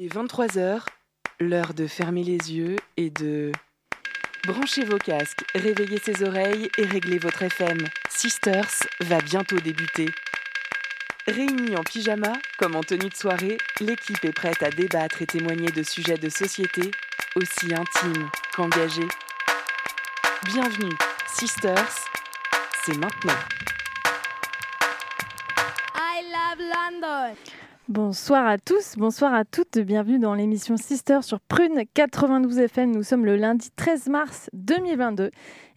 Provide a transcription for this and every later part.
Il est 23h, l'heure de fermer les yeux et de... Branchez vos casques, réveillez ses oreilles et réglez votre FM. Sisters va bientôt débuter. Réunis en pyjama, comme en tenue de soirée, l'équipe est prête à débattre et témoigner de sujets de société aussi intimes qu'engagés. Bienvenue, Sisters, c'est maintenant. I love London. Bonsoir à tous, bonsoir à toutes, bienvenue dans l'émission Sister sur Prune 92 FM. Nous sommes le lundi 13 mars 2022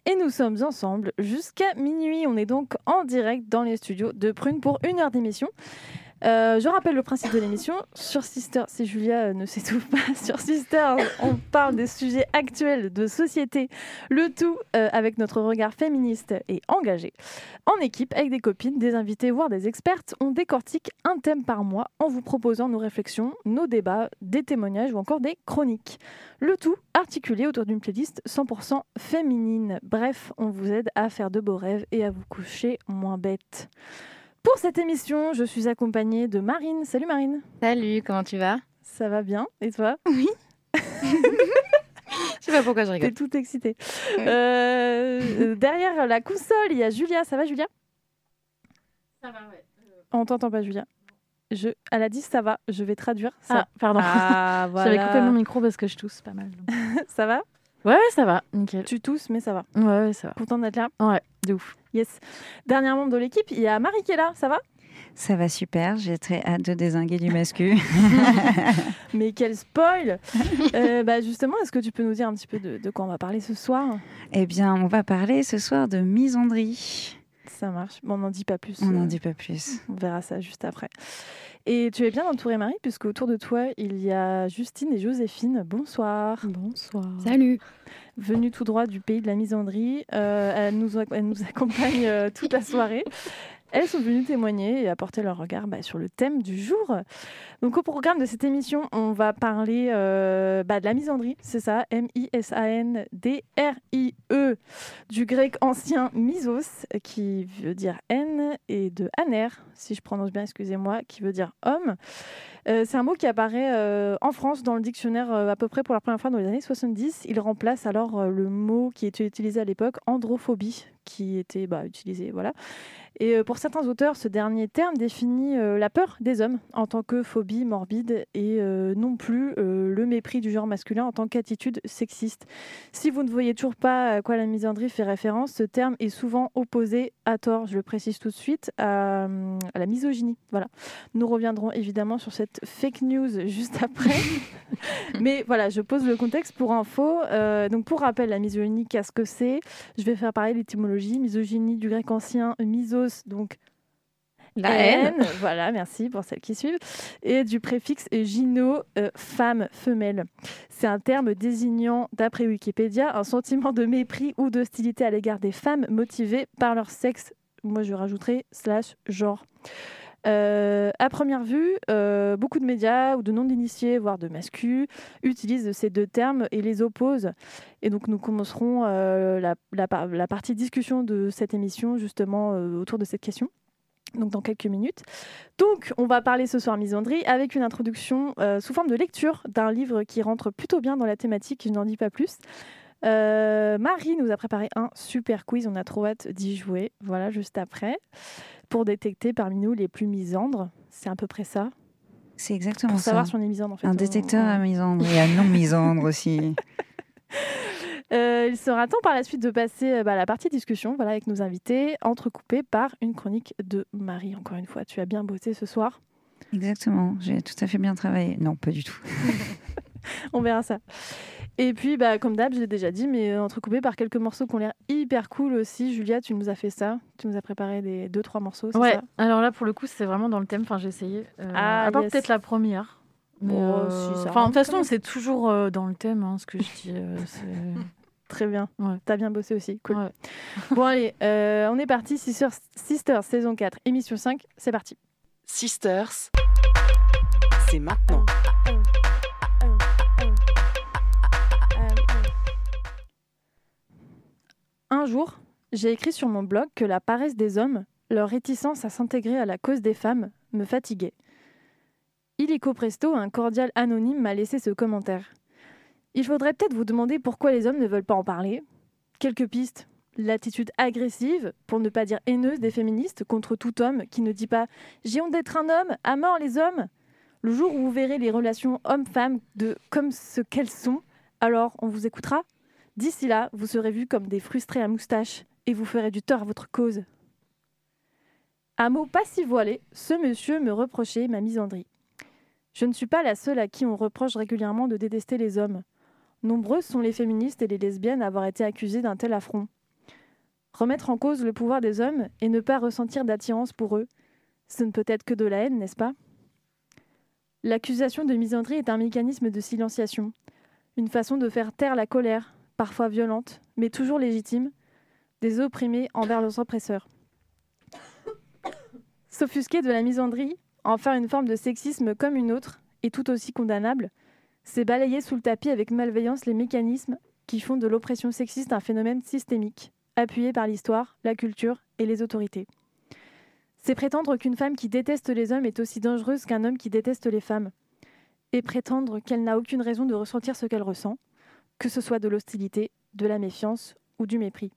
et nous sommes ensemble jusqu'à minuit. On est donc en direct dans les studios de Prune pour une heure d'émission. Euh, je rappelle le principe de l'émission. Sur Sister, si Julia euh, ne s'étouffe pas, sur Sister, on parle des sujets actuels de société, le tout euh, avec notre regard féministe et engagé. En équipe, avec des copines, des invités, voire des expertes, on décortique un thème par mois en vous proposant nos réflexions, nos débats, des témoignages ou encore des chroniques. Le tout articulé autour d'une playlist 100% féminine. Bref, on vous aide à faire de beaux rêves et à vous coucher moins bête. Pour cette émission, je suis accompagnée de Marine. Salut Marine. Salut, comment tu vas? Ça va bien Et toi? Oui. Je sais pas pourquoi je T'es rigole. toute excitée. Ouais. Euh, derrière la console, il y a Julia. Ça va Julia? Ça va, ouais. On t'entend pas Julia. Je, elle a dit ça va. Je vais traduire ça. Ah, pardon. Ah, J'avais voilà. coupé mon micro parce que je tousse pas mal. Ça va? Ouais, ouais, ça va, nickel. Tu tousses, mais ça va. Ouais, ouais, ça va. Content d'être là Ouais, de ouf. Yes. Dernier membre de l'équipe, il y a Marie qui est là. Ça va? Ça va super, j'ai très hâte de désinguer du mascu. Mais quel spoil Euh, bah Justement, est-ce que tu peux nous dire un petit peu de, de quoi on va parler ce soir? Eh bien, on va parler ce soir de misandrie. Ça marche. Bon, on n'en dit pas plus. On euh, n'en dit pas plus. On verra ça juste après. Et tu es bien entourée, Marie, puisque autour de toi, il y a Justine et Joséphine. Bonsoir. Bonsoir. Salut. Venues tout droit du pays de la misandrie. Euh, elles, nous, elles nous accompagnent euh, toute la soirée. Elles sont venues témoigner et apporter leur regard bah, sur le thème du jour. Donc au programme de cette émission, on va parler euh, bah, de la misandrie, c'est ça, M-I-S-A-N-D-R-I-E, du grec ancien misos, qui veut dire haine, et de aner, si je prononce bien, excusez-moi, qui veut dire homme. Euh, c'est un mot qui apparaît euh, en France dans le dictionnaire euh, à peu près pour la première fois dans les années 70. Il remplace alors le mot qui était utilisé à l'époque, androphobie, qui était bah, utilisé, voilà. Et pour certains auteurs, ce dernier terme définit la peur des hommes en tant que phobie morbide et non plus le mépris du genre masculin en tant qu'attitude sexiste. Si vous ne voyez toujours pas à quoi la misandrie fait référence, ce terme est souvent opposé à tort, je le précise tout de suite, à, à la misogynie. Voilà. Nous reviendrons évidemment sur cette fake news juste après. Mais voilà, je pose le contexte pour info. Euh, donc pour rappel, la misogynie, qu'est-ce que c'est? Je vais faire pareil l'étymologie. Misogynie du grec ancien misos, donc La haine. Voilà, merci pour celles qui suivent. Et du préfixe gyno, euh, femme, femelle. C'est un terme désignant, d'après Wikipédia, un sentiment de mépris ou d'hostilité à l'égard des femmes motivées par leur sexe. Moi, je rajouterais slash genre. Euh, à première vue, euh, beaucoup de médias ou de non-initiés, voire de mascus, utilisent ces deux termes et les opposent. Et donc, nous commencerons euh, la, la par- la partie discussion de cette émission justement euh, autour de cette question. Donc, dans quelques minutes. Donc, on va parler ce soir misandrie avec une introduction sous forme de lecture d'un livre qui rentre plutôt bien dans la thématique. Je n'en dis pas plus. Euh, Marie nous a préparé un super quiz. On a trop hâte d'y jouer. Voilà, juste après. Pour détecter parmi nous les plus misandres. C'est à peu près ça. C'est exactement Pour ça. savoir si on est misandre, en fait. Un On- détecteur à misandre et à non misandre aussi. Euh, il sera temps par la suite de passer euh, bah, à la partie discussion voilà, avec nos invités, entrecoupée par une chronique de Marie. Encore une fois, tu as bien bossé ce soir. Exactement, j'ai tout à fait bien travaillé. Non, pas du tout. On verra ça. Et puis, bah, comme d'hab, je l'ai déjà dit, mais entrecoupé par quelques morceaux qui ont l'air hyper cool aussi. Julia, tu nous as fait ça. Tu nous as préparé des deux, trois morceaux. Ouais, ça? Alors là, pour le coup, c'est vraiment dans le thème. Enfin, j'ai essayé. Euh, Ah, à part yes. peut-être la première. Mais, Oh, euh, si, ça enfin, de toute façon, c'est toujours euh, dans le thème, hein, ce que je dis. euh, c'est- Très bien. Ouais. T'as bien bossé aussi. Cool. Ouais. Bon, allez, euh, on est parti. Sisters, Sisters, saison 4, émission 5. C'est parti. Sisters, c'est maintenant. Un jour, j'ai écrit sur mon blog que la paresse des hommes, leur réticence à s'intégrer à la cause des femmes, me fatiguait. Illico Presto, un cordial anonyme, m'a laissé ce commentaire. Il faudrait peut-être vous demander pourquoi les hommes ne veulent pas en parler. Quelques pistes. L'attitude agressive, pour ne pas dire haineuse, des féministes contre tout homme qui ne dit pas J'ai honte d'être un homme, à mort les hommes Le jour où vous verrez les relations hommes-femmes de comme ce qu'elles sont, alors on vous écoutera. D'ici là, vous serez vus comme des frustrés à moustache et vous ferez du tort à votre cause. À mots pas si voilés, ce monsieur me reprochait ma misandrie. Je ne suis pas la seule à qui on reproche régulièrement de détester les hommes. Nombreuses sont les féministes et les lesbiennes à avoir été accusées d'un tel affront. Remettre en cause le pouvoir des hommes et ne pas ressentir d'attirance pour eux, ce ne peut être que de la haine, n'est-ce pas? L'accusation de misandrie est un mécanisme de silenciation, une façon de faire taire la colère, parfois violente, mais toujours légitime, des opprimés envers leurs oppresseurs. S'offusquer de la misandrie, en faire une forme de sexisme comme une autre, et tout aussi condamnable, c'est balayer sous le tapis avec malveillance les mécanismes qui font de l'oppression sexiste un phénomène systémique, appuyé par l'histoire, la culture et les autorités. C'est prétendre qu'une femme qui déteste les hommes est aussi dangereuse qu'un homme qui déteste les femmes, et prétendre qu'elle n'a aucune raison de ressentir ce qu'elle ressent, que ce soit de l'hostilité, de la méfiance ou du mépris.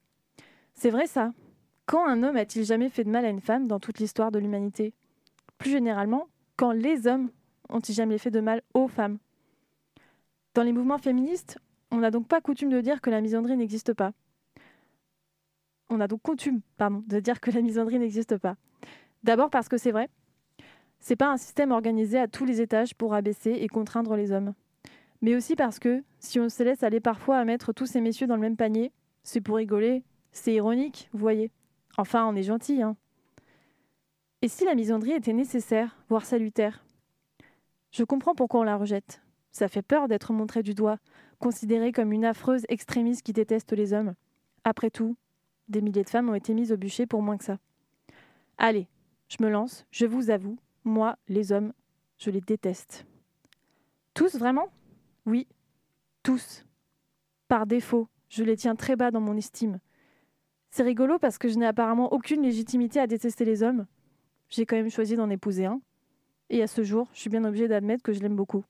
C'est vrai ça. Quand un homme a-t-il jamais fait de mal à une femme dans toute l'histoire de l'humanité? Plus généralement, quand les hommes ont-ils jamais fait de mal aux femmes? Dans les mouvements féministes, on n'a donc pas coutume de dire que la misandrie n'existe pas. On a donc coutume, pardon, de dire que la misandrie n'existe pas. D'abord parce que c'est vrai. C'est pas un système organisé à tous les étages pour abaisser et contraindre les hommes. Mais aussi parce que, si on se laisse aller parfois à mettre tous ces messieurs dans le même panier, c'est pour rigoler, c'est ironique, vous voyez. Enfin, on est gentil, hein. Et si la misandrie était nécessaire, voire salutaire? Je comprends pourquoi on la rejette. Ça fait peur d'être montré du doigt, considéré comme une affreuse extrémiste qui déteste les hommes. Après tout, des milliers de femmes ont été mises au bûcher pour moins que ça. Allez, je me lance, je vous avoue, moi, les hommes, je les déteste. Tous, vraiment? Oui, tous. Par défaut, je les tiens très bas dans mon estime. C'est rigolo parce que je n'ai apparemment aucune légitimité à détester les hommes. J'ai quand même choisi d'en épouser un. Et à ce jour, je suis bien obligée d'admettre que je l'aime beaucoup.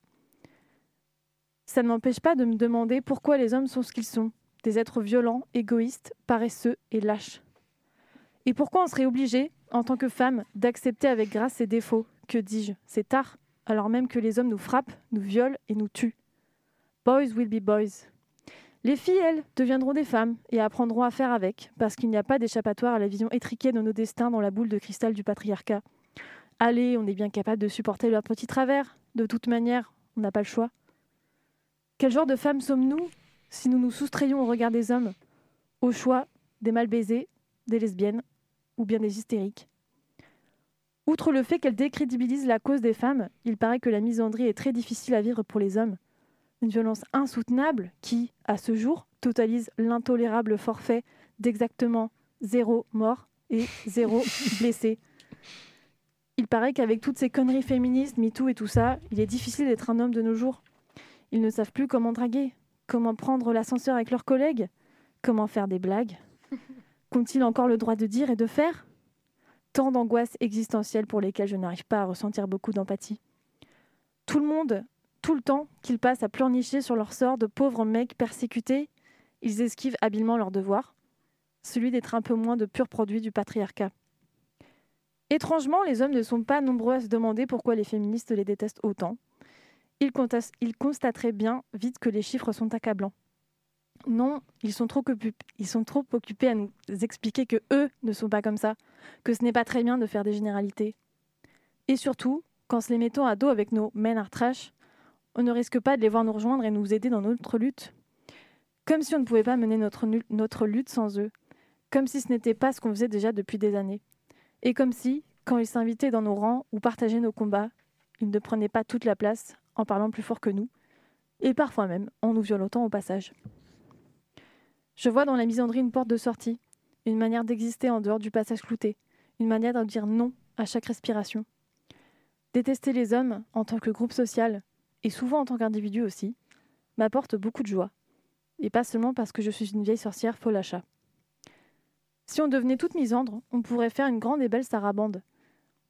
Ça ne m'empêche pas de me demander pourquoi les hommes sont ce qu'ils sont, des êtres violents, égoïstes, paresseux et lâches. Et pourquoi on serait obligé, en tant que femme, d'accepter avec grâce ses défauts? Que dis-je? C'est tard, alors même que les hommes nous frappent, nous violent et nous tuent. Boys will be boys. Les filles, elles, deviendront des femmes et apprendront à faire avec, parce qu'il n'y a pas d'échappatoire à la vision étriquée de nos destins dans la boule de cristal du patriarcat. Allez, on est bien capable de supporter leurs petits travers. De toute manière, on n'a pas le choix. Quel genre de femmes sommes-nous si nous nous soustrayons au regard des hommes? Au choix des mal baisés, des lesbiennes ou bien des hystériques? Outre le fait qu'elle décrédibilise la cause des femmes, il paraît que la misandrie est très difficile à vivre pour les hommes. Une violence insoutenable qui, à ce jour, totalise l'intolérable forfait d'exactement zéro mort et zéro blessé. Il paraît qu'avec toutes ces conneries féministes, MeToo et tout ça, il est difficile d'être un homme de nos jours. Ils ne savent plus comment draguer, comment prendre l'ascenseur avec leurs collègues, comment faire des blagues. Qu'ont-ils encore le droit de dire et de faire? Tant d'angoisses existentielles pour lesquelles je n'arrive pas à ressentir beaucoup d'empathie. Tout le monde, tout le temps qu'ils passent à pleurnicher sur leur sort de pauvres mecs persécutés, ils esquivent habilement leur devoir, celui d'être un peu moins de purs produits du patriarcat. Étrangement, les hommes ne sont pas nombreux à se demander pourquoi les féministes les détestent autant. Ils, constateraient bien vite que les chiffres sont accablants. Non, ils sont, trop occupés à nous expliquer que eux ne sont pas comme ça, que ce n'est pas très bien de faire des généralités. Et surtout, qu'en se les mettant à dos avec nos men are on ne risque pas de les voir nous rejoindre et nous aider dans notre lutte. Comme si on ne pouvait pas mener notre, lutte sans eux. Comme si ce n'était pas ce qu'on faisait déjà depuis des années. Et comme si, quand ils s'invitaient dans nos rangs ou partageaient nos combats, ils ne prenaient pas toute la place en parlant plus fort que nous, et parfois même en nous violentant au passage. Je vois dans la misandrie une porte de sortie, une manière d'exister en dehors du passage clouté, une manière de dire non à chaque respiration. Détester les hommes en tant que groupe social, et souvent en tant qu'individu aussi, m'apporte beaucoup de joie, et pas seulement parce que je suis une vieille sorcière folle achat. Si on devenait toute misandre, on pourrait faire une grande et belle sarabande.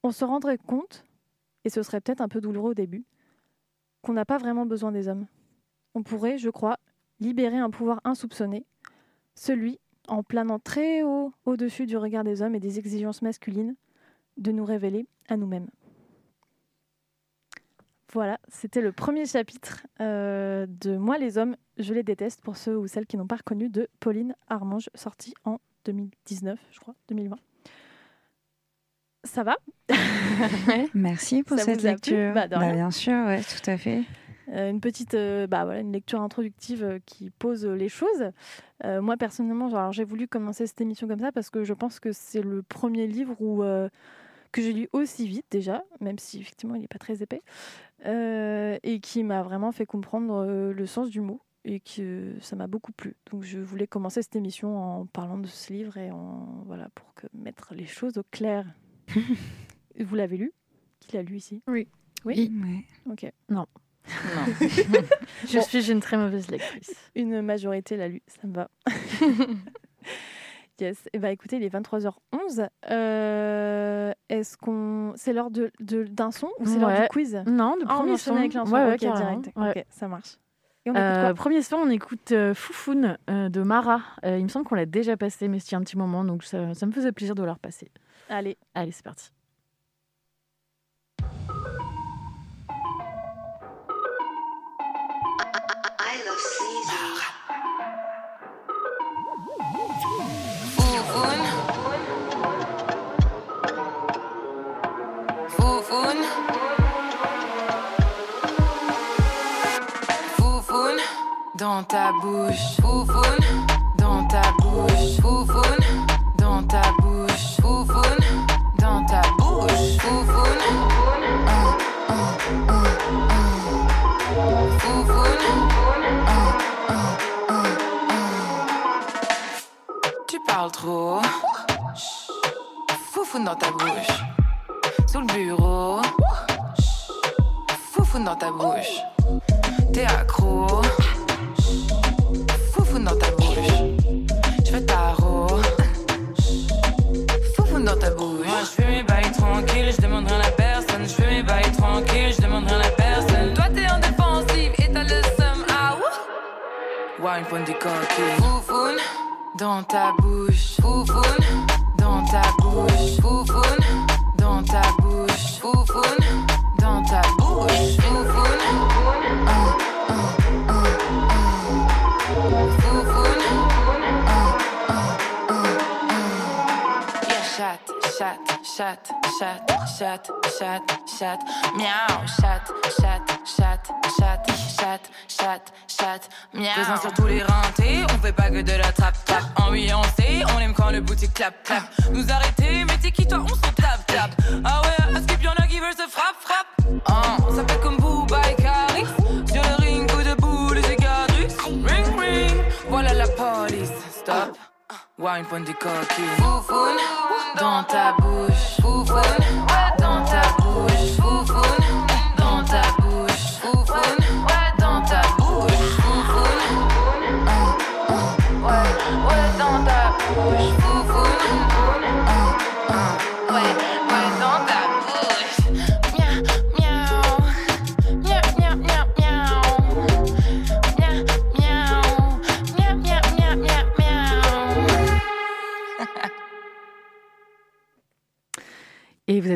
On se rendrait compte et ce serait peut-être un peu douloureux au début, qu'on n'a pas vraiment besoin des hommes. On pourrait, je crois, libérer un pouvoir insoupçonné, celui, en planant très haut au-dessus du regard des hommes et des exigences masculines, de nous révéler à nous-mêmes. Voilà, c'était le premier chapitre euh, de Moi les hommes, je les déteste pour ceux ou celles qui n'ont pas reconnu de Pauline Armange, sorti en 2019, je crois, 2020. Ça va? Merci pour Ça cette lecture. Bah, rien. bien sûr, ouais, tout à fait. Euh, une petite euh, bah, voilà, une lecture introductive qui pose les choses. Moi, personnellement, j'ai voulu commencer cette émission comme ça parce que je pense que c'est le premier livre où, que j'ai lu aussi vite déjà, même si effectivement il n'est pas très épais, euh, et qui m'a vraiment fait comprendre euh, le sens du mot et que ça m'a beaucoup plu. Donc je voulais commencer cette émission en parlant de ce livre et en voilà pour que, mettre les choses au clair. Vous l'avez lu? Qui l'a lu ici? Oui. Oui? Ok. Non. Je Bon. suis une très mauvaise lectrice. Une majorité l'a lu, ça me va. yes. Et bah écoutez, il est 23h11. Euh, Est-ce qu'on c'est l'heure de de- d'un son ou c'est l'heure du quiz? Non, le Ah, on premier son. avec l'un son. Ouais, ouais, direct. Ouais. Ok, ça marche. Et on écoute Euh, quoi? premier son, on écoute euh, Foufoune euh, de Mara. Il me semble qu'on l'a déjà passé, mais c'était un petit moment, donc ça, ça me faisait plaisir de le repasser. Allez. Allez, c'est parti. Ta bouche.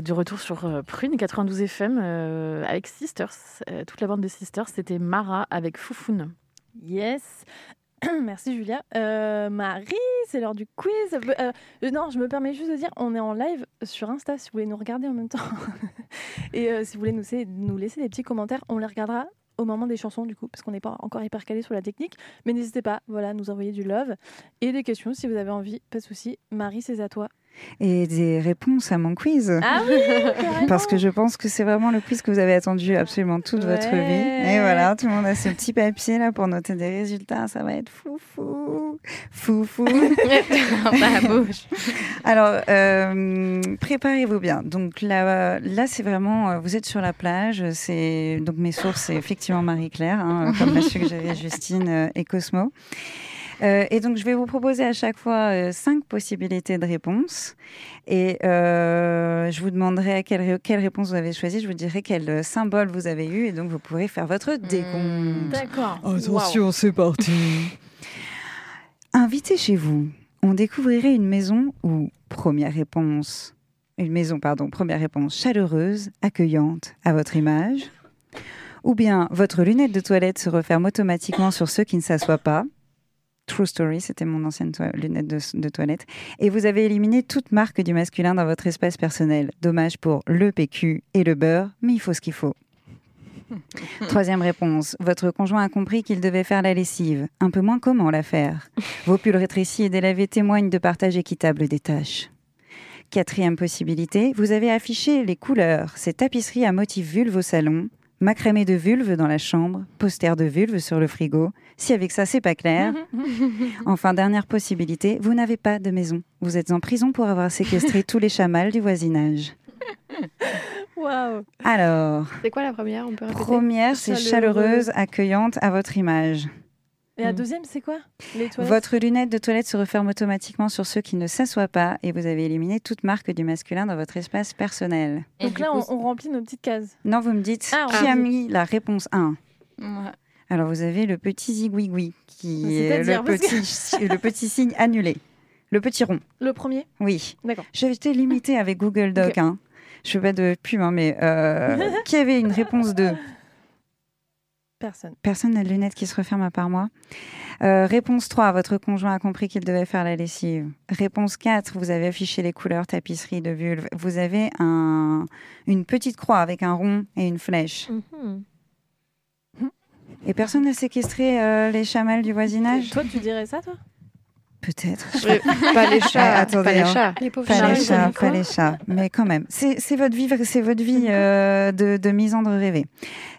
De retour sur euh, Prune 92 FM euh, avec Sisters. Euh, toute la bande de Sisters, c'était Mara avec Foufoune. Yes. Merci Julia. Marie, c'est l'heure du quiz. Non, je me permets juste de dire, on est en live sur Insta si vous voulez nous regarder en même temps. Et si vous voulez nous, laisser- nous laisser des petits commentaires, on les regardera au moment des chansons du coup, parce qu'on n'est pas encore hyper calé sur la technique. Mais n'hésitez pas, voilà, nous envoyer du love et des questions si vous avez envie, pas de souci. Marie, c'est à toi. Et des réponses à mon quiz. Ah oui. Parce que je pense que c'est vraiment le quiz que vous avez attendu absolument toute votre vie. Et voilà, tout le monde a ce petit papier là pour noter des résultats. Ça va être foufou. Foufou. la bouche. Alors, euh, préparez-vous bien. Donc là, là c'est vraiment, euh, vous êtes sur la plage. C'est donc mes sources, c'est effectivement Marie-Claire, hein, comme l'a suggéré Justine euh, et Cosmo. Euh, et donc, je vais vous proposer à chaque fois euh, cinq possibilités de réponse. Et euh, je vous demanderai quelle, ré- quelle réponse vous avez choisi. Je vous dirai quel euh, symbole vous avez eu. Et donc, vous pourrez faire votre décompte. D'accord. Attention, c'est parti. Invité chez vous, on découvrirait une maison où, première réponse, une maison, pardon, première réponse chaleureuse, accueillante, à votre image. Ou bien votre lunette de toilette se referme automatiquement sur ceux qui ne s'assoient pas. True story, c'était mon ancienne lunette de, de toilette. Et vous avez éliminé toute marque du masculin dans votre espace personnel. Dommage pour le PQ et le beurre, mais il faut ce qu'il faut. Troisième réponse. Votre conjoint a compris qu'il devait faire la lessive. Un peu moins comment la faire. Vos pulls rétrécis et délavés témoignent de partage équitable des tâches. Quatrième possibilité. Vous avez affiché les couleurs. Ces tapisseries à motif vulve au salon. Macramé de vulve dans la chambre. Poster de vulve sur le frigo. Si avec ça, c'est pas clair. Enfin, dernière possibilité. Vous n'avez pas de maison. Vous êtes en prison pour avoir séquestré tous les chamals du voisinage. Waouh. Alors, C'est quoi la première? On peut première, c'est chaleureuse, accueillante à votre image. Et la Mm. deuxième, c'est quoi? Les Votre lunette de toilette se referme automatiquement sur ceux qui ne s'assoient pas et vous avez éliminé toute marque du masculin dans votre espace personnel. Donc là, on, on remplit nos petites cases. Non, vous me dites Ah, qui ah. a mis la réponse 1 Ouais. Alors vous avez le petit zigouigoui qui est C'est-à-dire, le que- petit, le petit signe annulé. Le petit rond, Le premier? Oui. D'accord. J'ai été limitée avec Google Doc. Hein. Je fais pas de pub, hein, mais euh, qui avait une réponse 2 Personne. Personne n'a de lunettes qui se referment à part moi. Euh, réponse 3, votre conjoint a compris qu'il devait faire la lessive. Réponse 4, vous avez affiché les couleurs tapisserie de vulve. Vous avez un, une petite croix avec un rond et une flèche. Mhm. Et personne n'a séquestré euh, les chamals du voisinage? Toi, tu dirais ça, toi? Peut-être. Pas les chats. Ah, attendez, pas les hein. chats. Les pauvres Pas chats. les chats, pas les chats. Mais quand même, c'est votre vie, c'est votre vie euh, de, de misandre rêvé.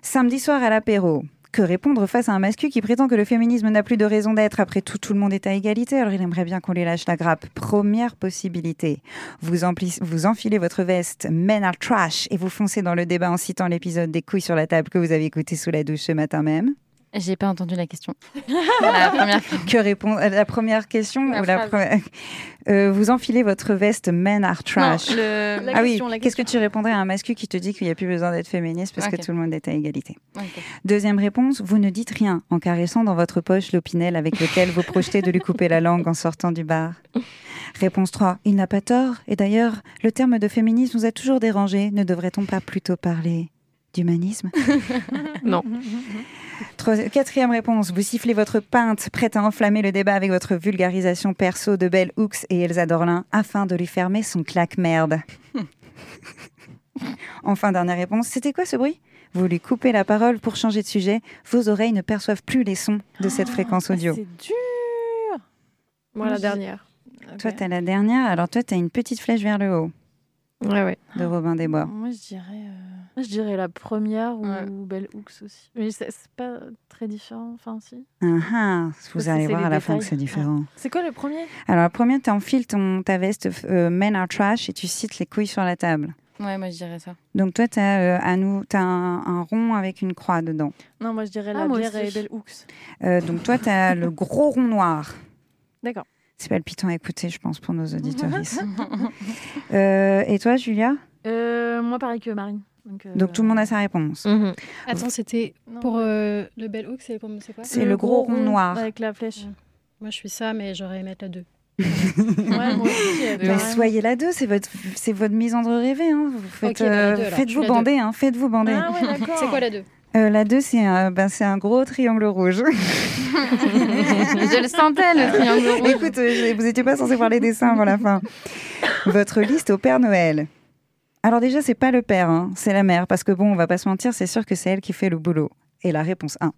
Samedi soir à l'apéro. Que répondre face à un mascu qui prétend que le féminisme n'a plus de raison d'être Après tout, tout le monde est à égalité, alors il aimerait bien qu'on lui lâche la grappe. Première possibilité. Vous, vous enfilez votre veste Men are trash et vous foncez dans le débat en citant l'épisode des couilles sur la table que vous avez écouté sous la douche ce matin même. J'ai pas entendu la question. la première fois. Que répond euh, la première question La ou la phrase. première Euh, Vous enfilez votre veste Men are trash. Non, le... La ah question, oui, qu'est-ce que tu répondrais à un mascu qui te dit qu'il n'y a plus besoin d'être féministe parce que tout le monde est à égalité? Deuxième réponse, vous ne dites rien en caressant dans votre poche l'opinel avec lequel vous projetez de lui couper la langue en sortant du bar. Réponse 3, il n'a pas tort. Et d'ailleurs, le terme de féminisme nous a toujours dérangé. Ne devrait-on pas plutôt parler d'humanisme? Non. Quatrième réponse, vous sifflez votre pinte, prête à enflammer le débat avec votre vulgarisation perso de Belle Hooks et Elsa Dorlin afin de lui fermer son claque-merde. enfin, dernière réponse, c'était quoi ce bruit? Vous lui coupez la parole pour changer de sujet, vos oreilles ne perçoivent plus les sons de cette fréquence audio. Ah, C'est dur. Moi, la dernière. Toi, Ok. tu as la dernière, alors toi, tu as une petite flèche vers le haut Ouais, ouais. de Robin des Bois. Moi, je dirais. euh, Moi, je dirais la première ou Ouais. Belle Hooks aussi. Mais c'est pas très différent. Enfin, si. Ah, ah, vous allez voir à la fin que c'est différent. C'est quoi le premier? Alors, la première, tu enfiles ton, ta veste euh, Men are trash et tu cites les couilles sur la table. Ouais, moi je dirais ça. Donc toi, tu as, à nous, t'as un, un rond avec une croix dedans. Non, moi, je dirais Ah, la moi bière aussi. et Bell Hooks. Euh, donc toi, tu as le gros rond noir. D'accord. C'est palpitant à écouter, je pense, pour nos auditoristes. Euh, et toi, Julia? Euh, moi, pareil que Marine. Donc, euh, Donc tout le monde a sa réponse. Mhm. Attends, c'était pour euh, le bel hook, c'est quoi? C'est le gros rond noir. Avec la flèche. Moi, je suis ça, mais j'aurais aimé être la 2. Ouais, moi aussi. Mais pareil. soyez la deux, c'est votre, c'est votre misandre rêvée. Hein. Vous faites, bah, euh, deux, faites-vous la bander, hein. faites-vous bander. Ah. C'est quoi la 2 Euh, la 2, c'est un, ben, un gros triangle rouge. je le sentais, le triangle rouge. Écoute, euh, je- vous n'étiez pas censé voir les dessins avant la fin. Votre liste au Père Noël. Alors déjà, c'est pas le père, hein, c'est la mère, parce que bon, on va pas se mentir, c'est sûr que c'est elle qui fait le boulot. Et la réponse 1.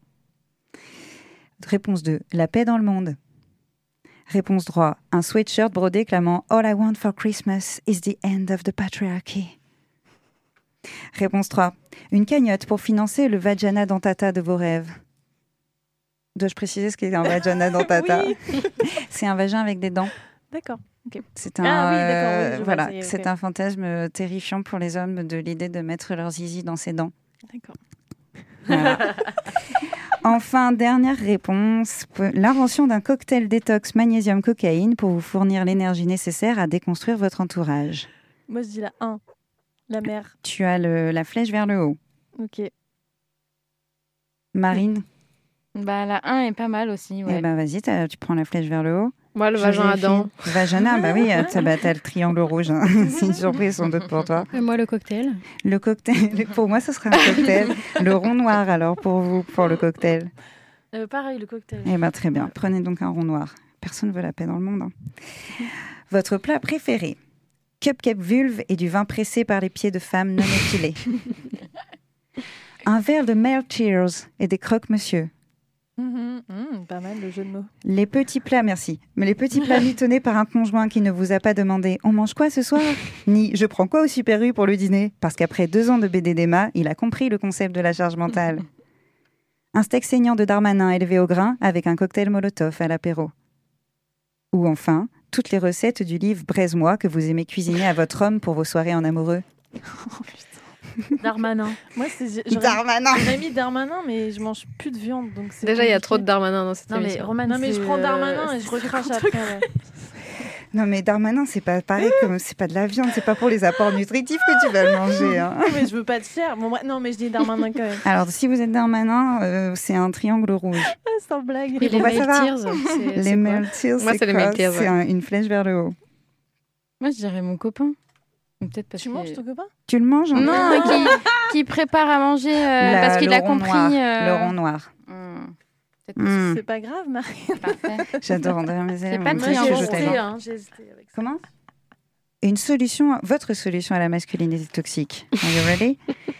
Réponse 2. La paix dans le monde. Réponse 3. Un sweatshirt brodé clamant All I want for Christmas is the end of the patriarchy. Réponse 3. Une cagnotte pour financer le vagina dentata de vos rêves. Dois-je préciser ce qu'est un vagina dentata Oui. C'est un vagin avec des dents. D'accord. C'est un, Ah oui, d'accord, oui, euh, voilà, c'est un fantasme terrifiant pour les hommes de l'idée de mettre leur zizi dans ses dents. D'accord. Voilà. Enfin, dernière réponse. L'invention d'un cocktail détox magnésium-cocaïne pour vous fournir l'énergie nécessaire à déconstruire votre entourage. Moi, je dis la 1. La mer. Tu as le- la flèche vers le haut. Ok. Marine Bah, la 1 est pas mal aussi. Ouais. Eh ben vas-y, tu prends la flèche vers le haut. Moi, le vagin à dents. Vagina, bah oui, euh, t'as bah, t'as le triangle rouge. hein. C'est une surprise sans doute pour toi. Et moi, le cocktail. Le cocktail, pour moi, ce sera un cocktail. le rond noir alors pour vous, pour le cocktail. Euh, pareil, le cocktail. Eh ben très bien, prenez donc un rond noir. Personne ne veut la paix dans le monde. hein. Votre plat préféré Cupcake vulve et du vin pressé par les pieds de femmes non épilées. un verre de male cheers et des croque-monsieur. Mhm, mhm, pas mal le jeu de mots. Les petits plats, merci. Mais les petits plats mitonnés par un conjoint qui ne vous a pas demandé on mange quoi ce soir? Ni je prends quoi au Super U pour le dîner? Parce qu'après deux ans de BDDMA, il a compris le concept de la charge mentale. Un steak saignant de Darmanin élevé au grain avec un cocktail Molotov à l'apéro. Ou enfin, toutes les recettes du livre Braise-moi que vous aimez cuisiner à votre homme pour vos soirées en amoureux. Darmanin. Moi, c'est Darmanin j'aurais mis Darmanin, mais je mange plus de viande, donc c'est Déjà, il y a trop de Darmanin dans cette Non, mais émission. Roman, Non, mais je prends euh, Darmanin et je recrache après. ouais. Non mais Darmanin, c'est pas pareil comme c'est pas de la viande, c'est pas pour les apports nutritifs que tu vas le manger. hein. Non, mais je veux pas te faire. Bon, non, mais je dis Darmanin quand même. Alors si vous êtes Darmanin, euh, c'est un triangle rouge. Ah, Sans blague. Et les Bon, bah, c'est- Les Moi, c'est C'est ouais. une flèche vers le haut. Moi, je dirais mon copain. Peut-être parce Tu que- manges ton copain? Tu le manges hein? Non, qui, qui prépare à manger euh, La- parce qu'il a compris. noir, euh, Le rond noir. Hmm, C'est pas grave, Marie. J'adore Andrea Mézet. pas de Moi, triangle hein, j'ai hésité avec ça. Comment? Une solution, votre solution à la masculinité toxique. Are you ready?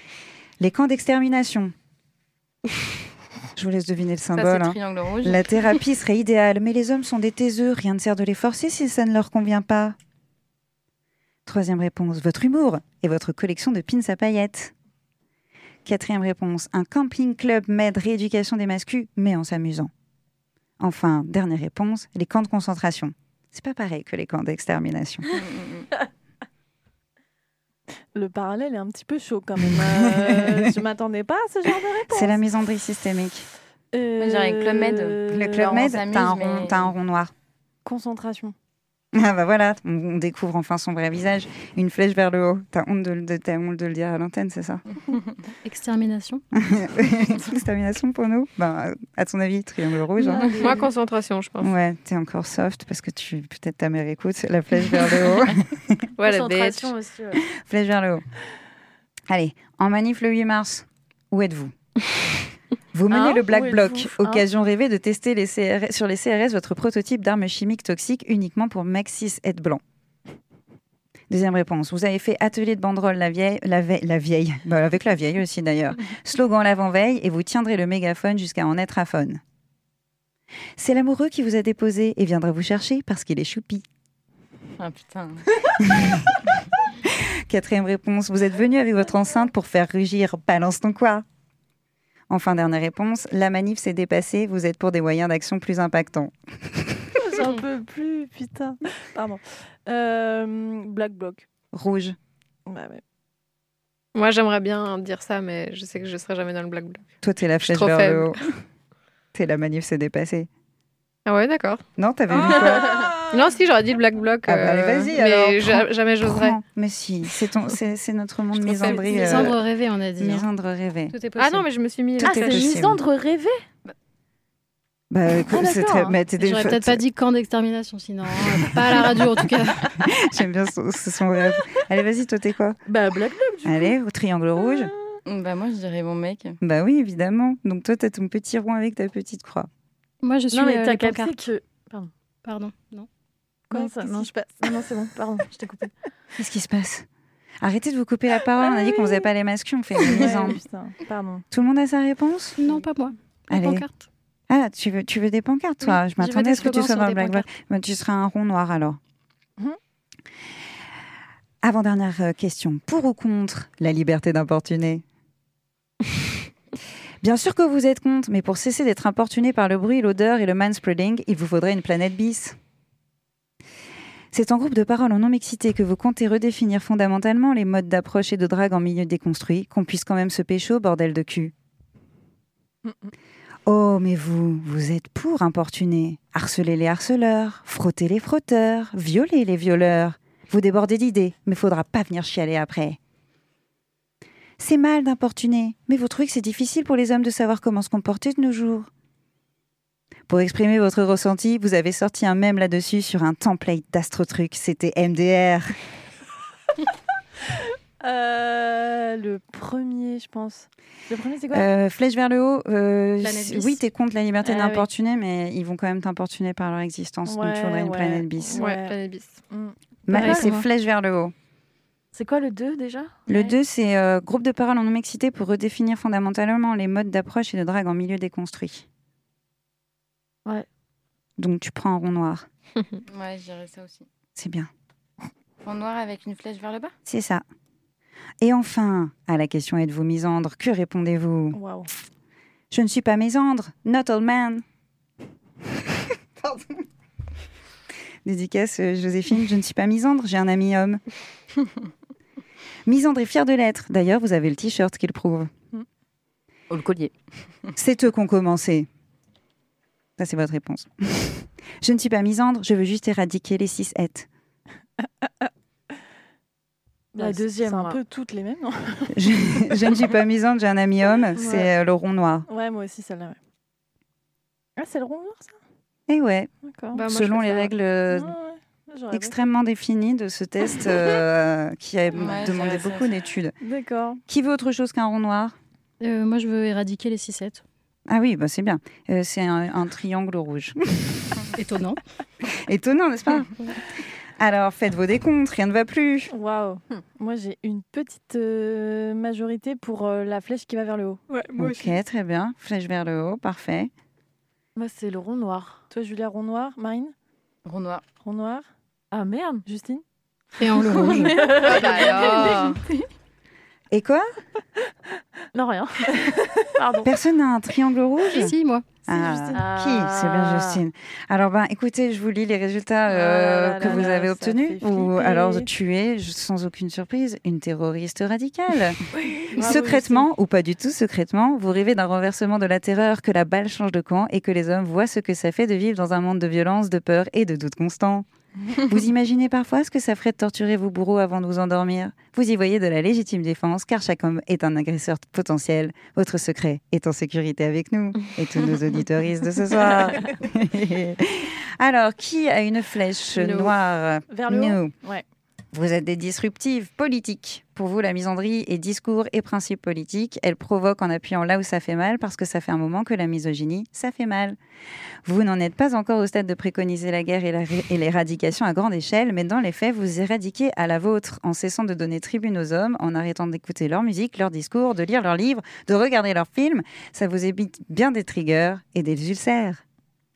Les camps d'extermination. Je vous laisse deviner le symbole. c'est hein. triangle rouge. La thérapie serait idéale, mais les hommes sont des taiseux, rien ne sert de les forcer si ça ne leur convient pas. Troisième réponse, votre humour et votre collection de pins à paillettes. Quatrième réponse, un camping club m'aide rééducation des mascus, mais en s'amusant. Enfin, dernière réponse, les camps de concentration. C'est pas pareil que les camps d'extermination. Le parallèle est un petit peu chaud quand même. Euh, je m'attendais pas à ce genre de réponse. C'est la misandrie systémique. Euh, Moi, dirais Club Med. Le club med, t'as un, mais- un rond noir. Concentration. Ah bah voilà, on, découvre enfin son vrai visage. Une flèche vers le haut. T'as honte de, de- t'as honte de le dire à l'antenne, c'est ça Extermination. Extermination pour nous ben, À ton avis, triangle rouge hein Moi, concentration, je pense. Ouais, t'es encore soft parce que tu peut-être ta mère écoute. La flèche vers le haut. Ouais. Concentration aussi, ouais. flèche vers le haut. Allez, en manif le 8 mars, où êtes-vous? Vous menez Hein le Black Bloc, Hein occasion rêvée de tester les CRS sur les CRS votre prototype d'arme chimique toxique uniquement pour Maxis Head Blanc. Deuxième réponse. Vous avez fait atelier de banderole la vieille, la, veille- la vieille, bah, avec la vieille aussi d'ailleurs. Slogan l'avant-veille et vous tiendrez le mégaphone jusqu'à en être aphone. C'est l'amoureux qui vous a déposé et viendra vous chercher parce qu'il est choupi. Ah putain. Quatrième réponse. Vous êtes venu avec votre enceinte pour faire rugir Balance ton quoi? Enfin, dernière réponse. La manif s'est dépassée. Vous êtes pour des moyens d'action plus impactants. J'en peux plus, putain. Pardon. Euh, Black Bloc. Rouge. Bah ouais. Moi, j'aimerais bien dire ça, mais je sais que je serai jamais dans le Black Bloc. Toi, t'es la flèche vers faible. le haut. T'es la manif s'est dépassée. Ah ouais, d'accord. Non, t'avais vu quoi? Non, si, j'aurais dit le Black Bloc. Ah bah, allez, euh, vas-y, mais alors, ja- prends- jamais j'oserais. Mais si, c'est ton- c'est c'est notre monde ça misandrie. euh, Misandre rêvé, on a dit. hein. misandre rêvé. Tout est possible. Ah non, mais je me suis mis. Tout la est flèche. possible. misandre rêvé Bah, écoute, Ah, c'est d'accord. très. J'aurais peut-être pas dit camp d'extermination, sinon. hein. Pas à la radio, en tout cas. J'aime bien son, c'est son rêve. Allez, vas-y, toi, t'es quoi Bah Black Bloc. Allez, au triangle rouge. Bah, moi, je dirais mon mec. Bah oui, évidemment. Donc toi, t'as ton petit rond avec ta petite croix. Moi, je suis Non mais euh, t'as capté que. Pardon, non. Quoi Non, Non, je passe. Non, non, c'est bon. Pardon, je t'ai coupé. Qu'est-ce qui se passe? Arrêtez de vous couper la parole. On a dit qu'on faisait pas les masculins, on fait les Ouais, putain, pardon. Tout le monde a sa réponse? Non, pas moi. Allez. pancartes. Ah, tu veux, tu veux des pancartes, toi? Oui, Je m'attendais à ce que tu sois dans le des Black Bloc. Bah, tu seras un rond noir alors. Mhm. Avant-dernière euh, question. Pour ou contre la liberté d'importuner? Bien sûr que vous êtes contre, mais pour cesser d'être importuné par le bruit, l'odeur et le manspreading, il vous faudrait une planète bis. C'est en groupe de paroles en non-mixité que vous comptez redéfinir fondamentalement les modes d'approche et de drague en milieu déconstruit, qu'on puisse quand même se pécho, bordel de cul. Oh, mais vous, vous êtes pour importuner, harceler les harceleurs, frotter les frotteurs, violer les violeurs. Vous débordez d'idées, mais faudra pas venir chialer après. C'est mal d'importuner, mais vous trouvez que c'est difficile pour les hommes de savoir comment se comporter de nos jours. Pour exprimer votre ressenti, vous avez sorti un mème là-dessus sur un template d'AstroTruc, c'était MDR. Euh, le premier, je pense. Le premier, c'est quoi? Euh, flèche vers le haut, euh, oui, t'es contre la liberté Ah oui. d'importuner, mais ils vont quand même t'importuner par leur existence, donc tu voudrais une Ouais, planète bis. Ouais, Ouais. planète bis. Mm. Ma- Pareil, c'est flèche vers le haut. C'est quoi le 2 déjà? Le Ouais. 2, c'est euh, groupe de parole en non-mixité pour redéfinir fondamentalement les modes d'approche et de drague en milieu déconstruit. Ouais. Donc tu prends un rond noir. Ouais, je dirais ça aussi. C'est bien. En noir avec une flèche vers le bas? C'est ça. Et enfin, à la question êtes-vous misandre Que répondez-vous? Waouh. Je ne suis pas misandre, not all man. Pardon. Dédicace euh, Joséphine, je ne suis pas misandre, j'ai un ami homme. misandre est fier de l'être. D'ailleurs, vous avez le t-shirt qui le prouve. Oh, le collier. C'est eux qui ont commencé. Ça, c'est votre réponse. je ne suis pas misandre, je veux juste éradiquer les het. Bah, La deuxième, C'est un peu toutes les mêmes, non Je, je ne suis pas misandre, j'ai un ami homme, c'est euh, le rond noir. Ouais, moi aussi, celle-là. Ouais. Ah, c'est le rond noir, ça? Et ouais, D'accord. Bah, selon les ça. règles Ouais, euh, extrêmement définies de ce test euh, qui a Ouais, demandé beaucoup d'études. D'accord. Qui veut autre chose qu'un rond noir? Euh, moi, je veux éradiquer les 6-7. Ah oui, bah c'est bien. Euh, c'est un, un triangle rouge. Étonnant. Étonnant, n'est-ce pas? Alors, faites vos décomptes, rien ne va plus. Waouh. Moi, j'ai une petite euh, majorité pour euh, la flèche qui va vers le haut. Ouais, moi Ok, très bien. Flèche vers le haut, parfait. Moi, c'est le rond noir. Toi, Julia, rond noir. Marine? Rond noir. Rond noir. Ah merde Justine? Et en le rouge. Ah bah alors Et quoi Non, rien. Pardon. Personne n'a un triangle rouge si, moi. Ah, Justine. qui C'est bien Ah. Justine. Alors, ben, écoutez, je vous lis les résultats Oh euh, là que là vous là, avez obtenus. Ou alors, tu es, sans aucune surprise, une terroriste radicale. Secrètement, ou pas du tout secrètement, vous rêvez d'un renversement de la terreur, que la balle change de camp et que les hommes voient ce que ça fait de vivre dans un monde de violence, de peur et de doute constant. vous imaginez parfois ce que ça ferait de torturer vos bourreaux avant de vous endormir Vous y voyez de la légitime défense, car chaque homme est un agresseur potentiel. Votre secret est en sécurité avec nous et tous nos auditeuristes de ce soir. Alors, qui a une flèche noire Vers le haut Nous. Ouais. Vous êtes des disruptives politiques. Pour vous, la misandrie est discours et principe politique. Elle provoque en appuyant là où ça fait mal, parce que ça fait un moment que la misogynie, ça fait mal. Vous n'en êtes pas encore au stade de préconiser la guerre et l'éradication à grande échelle, mais dans les faits, vous éradiquez à la vôtre en cessant de donner tribune aux hommes, en arrêtant d'écouter leur musique, leurs discours, de lire leurs livres, de regarder leurs films. Ça vous évite bien des triggers et des ulcères.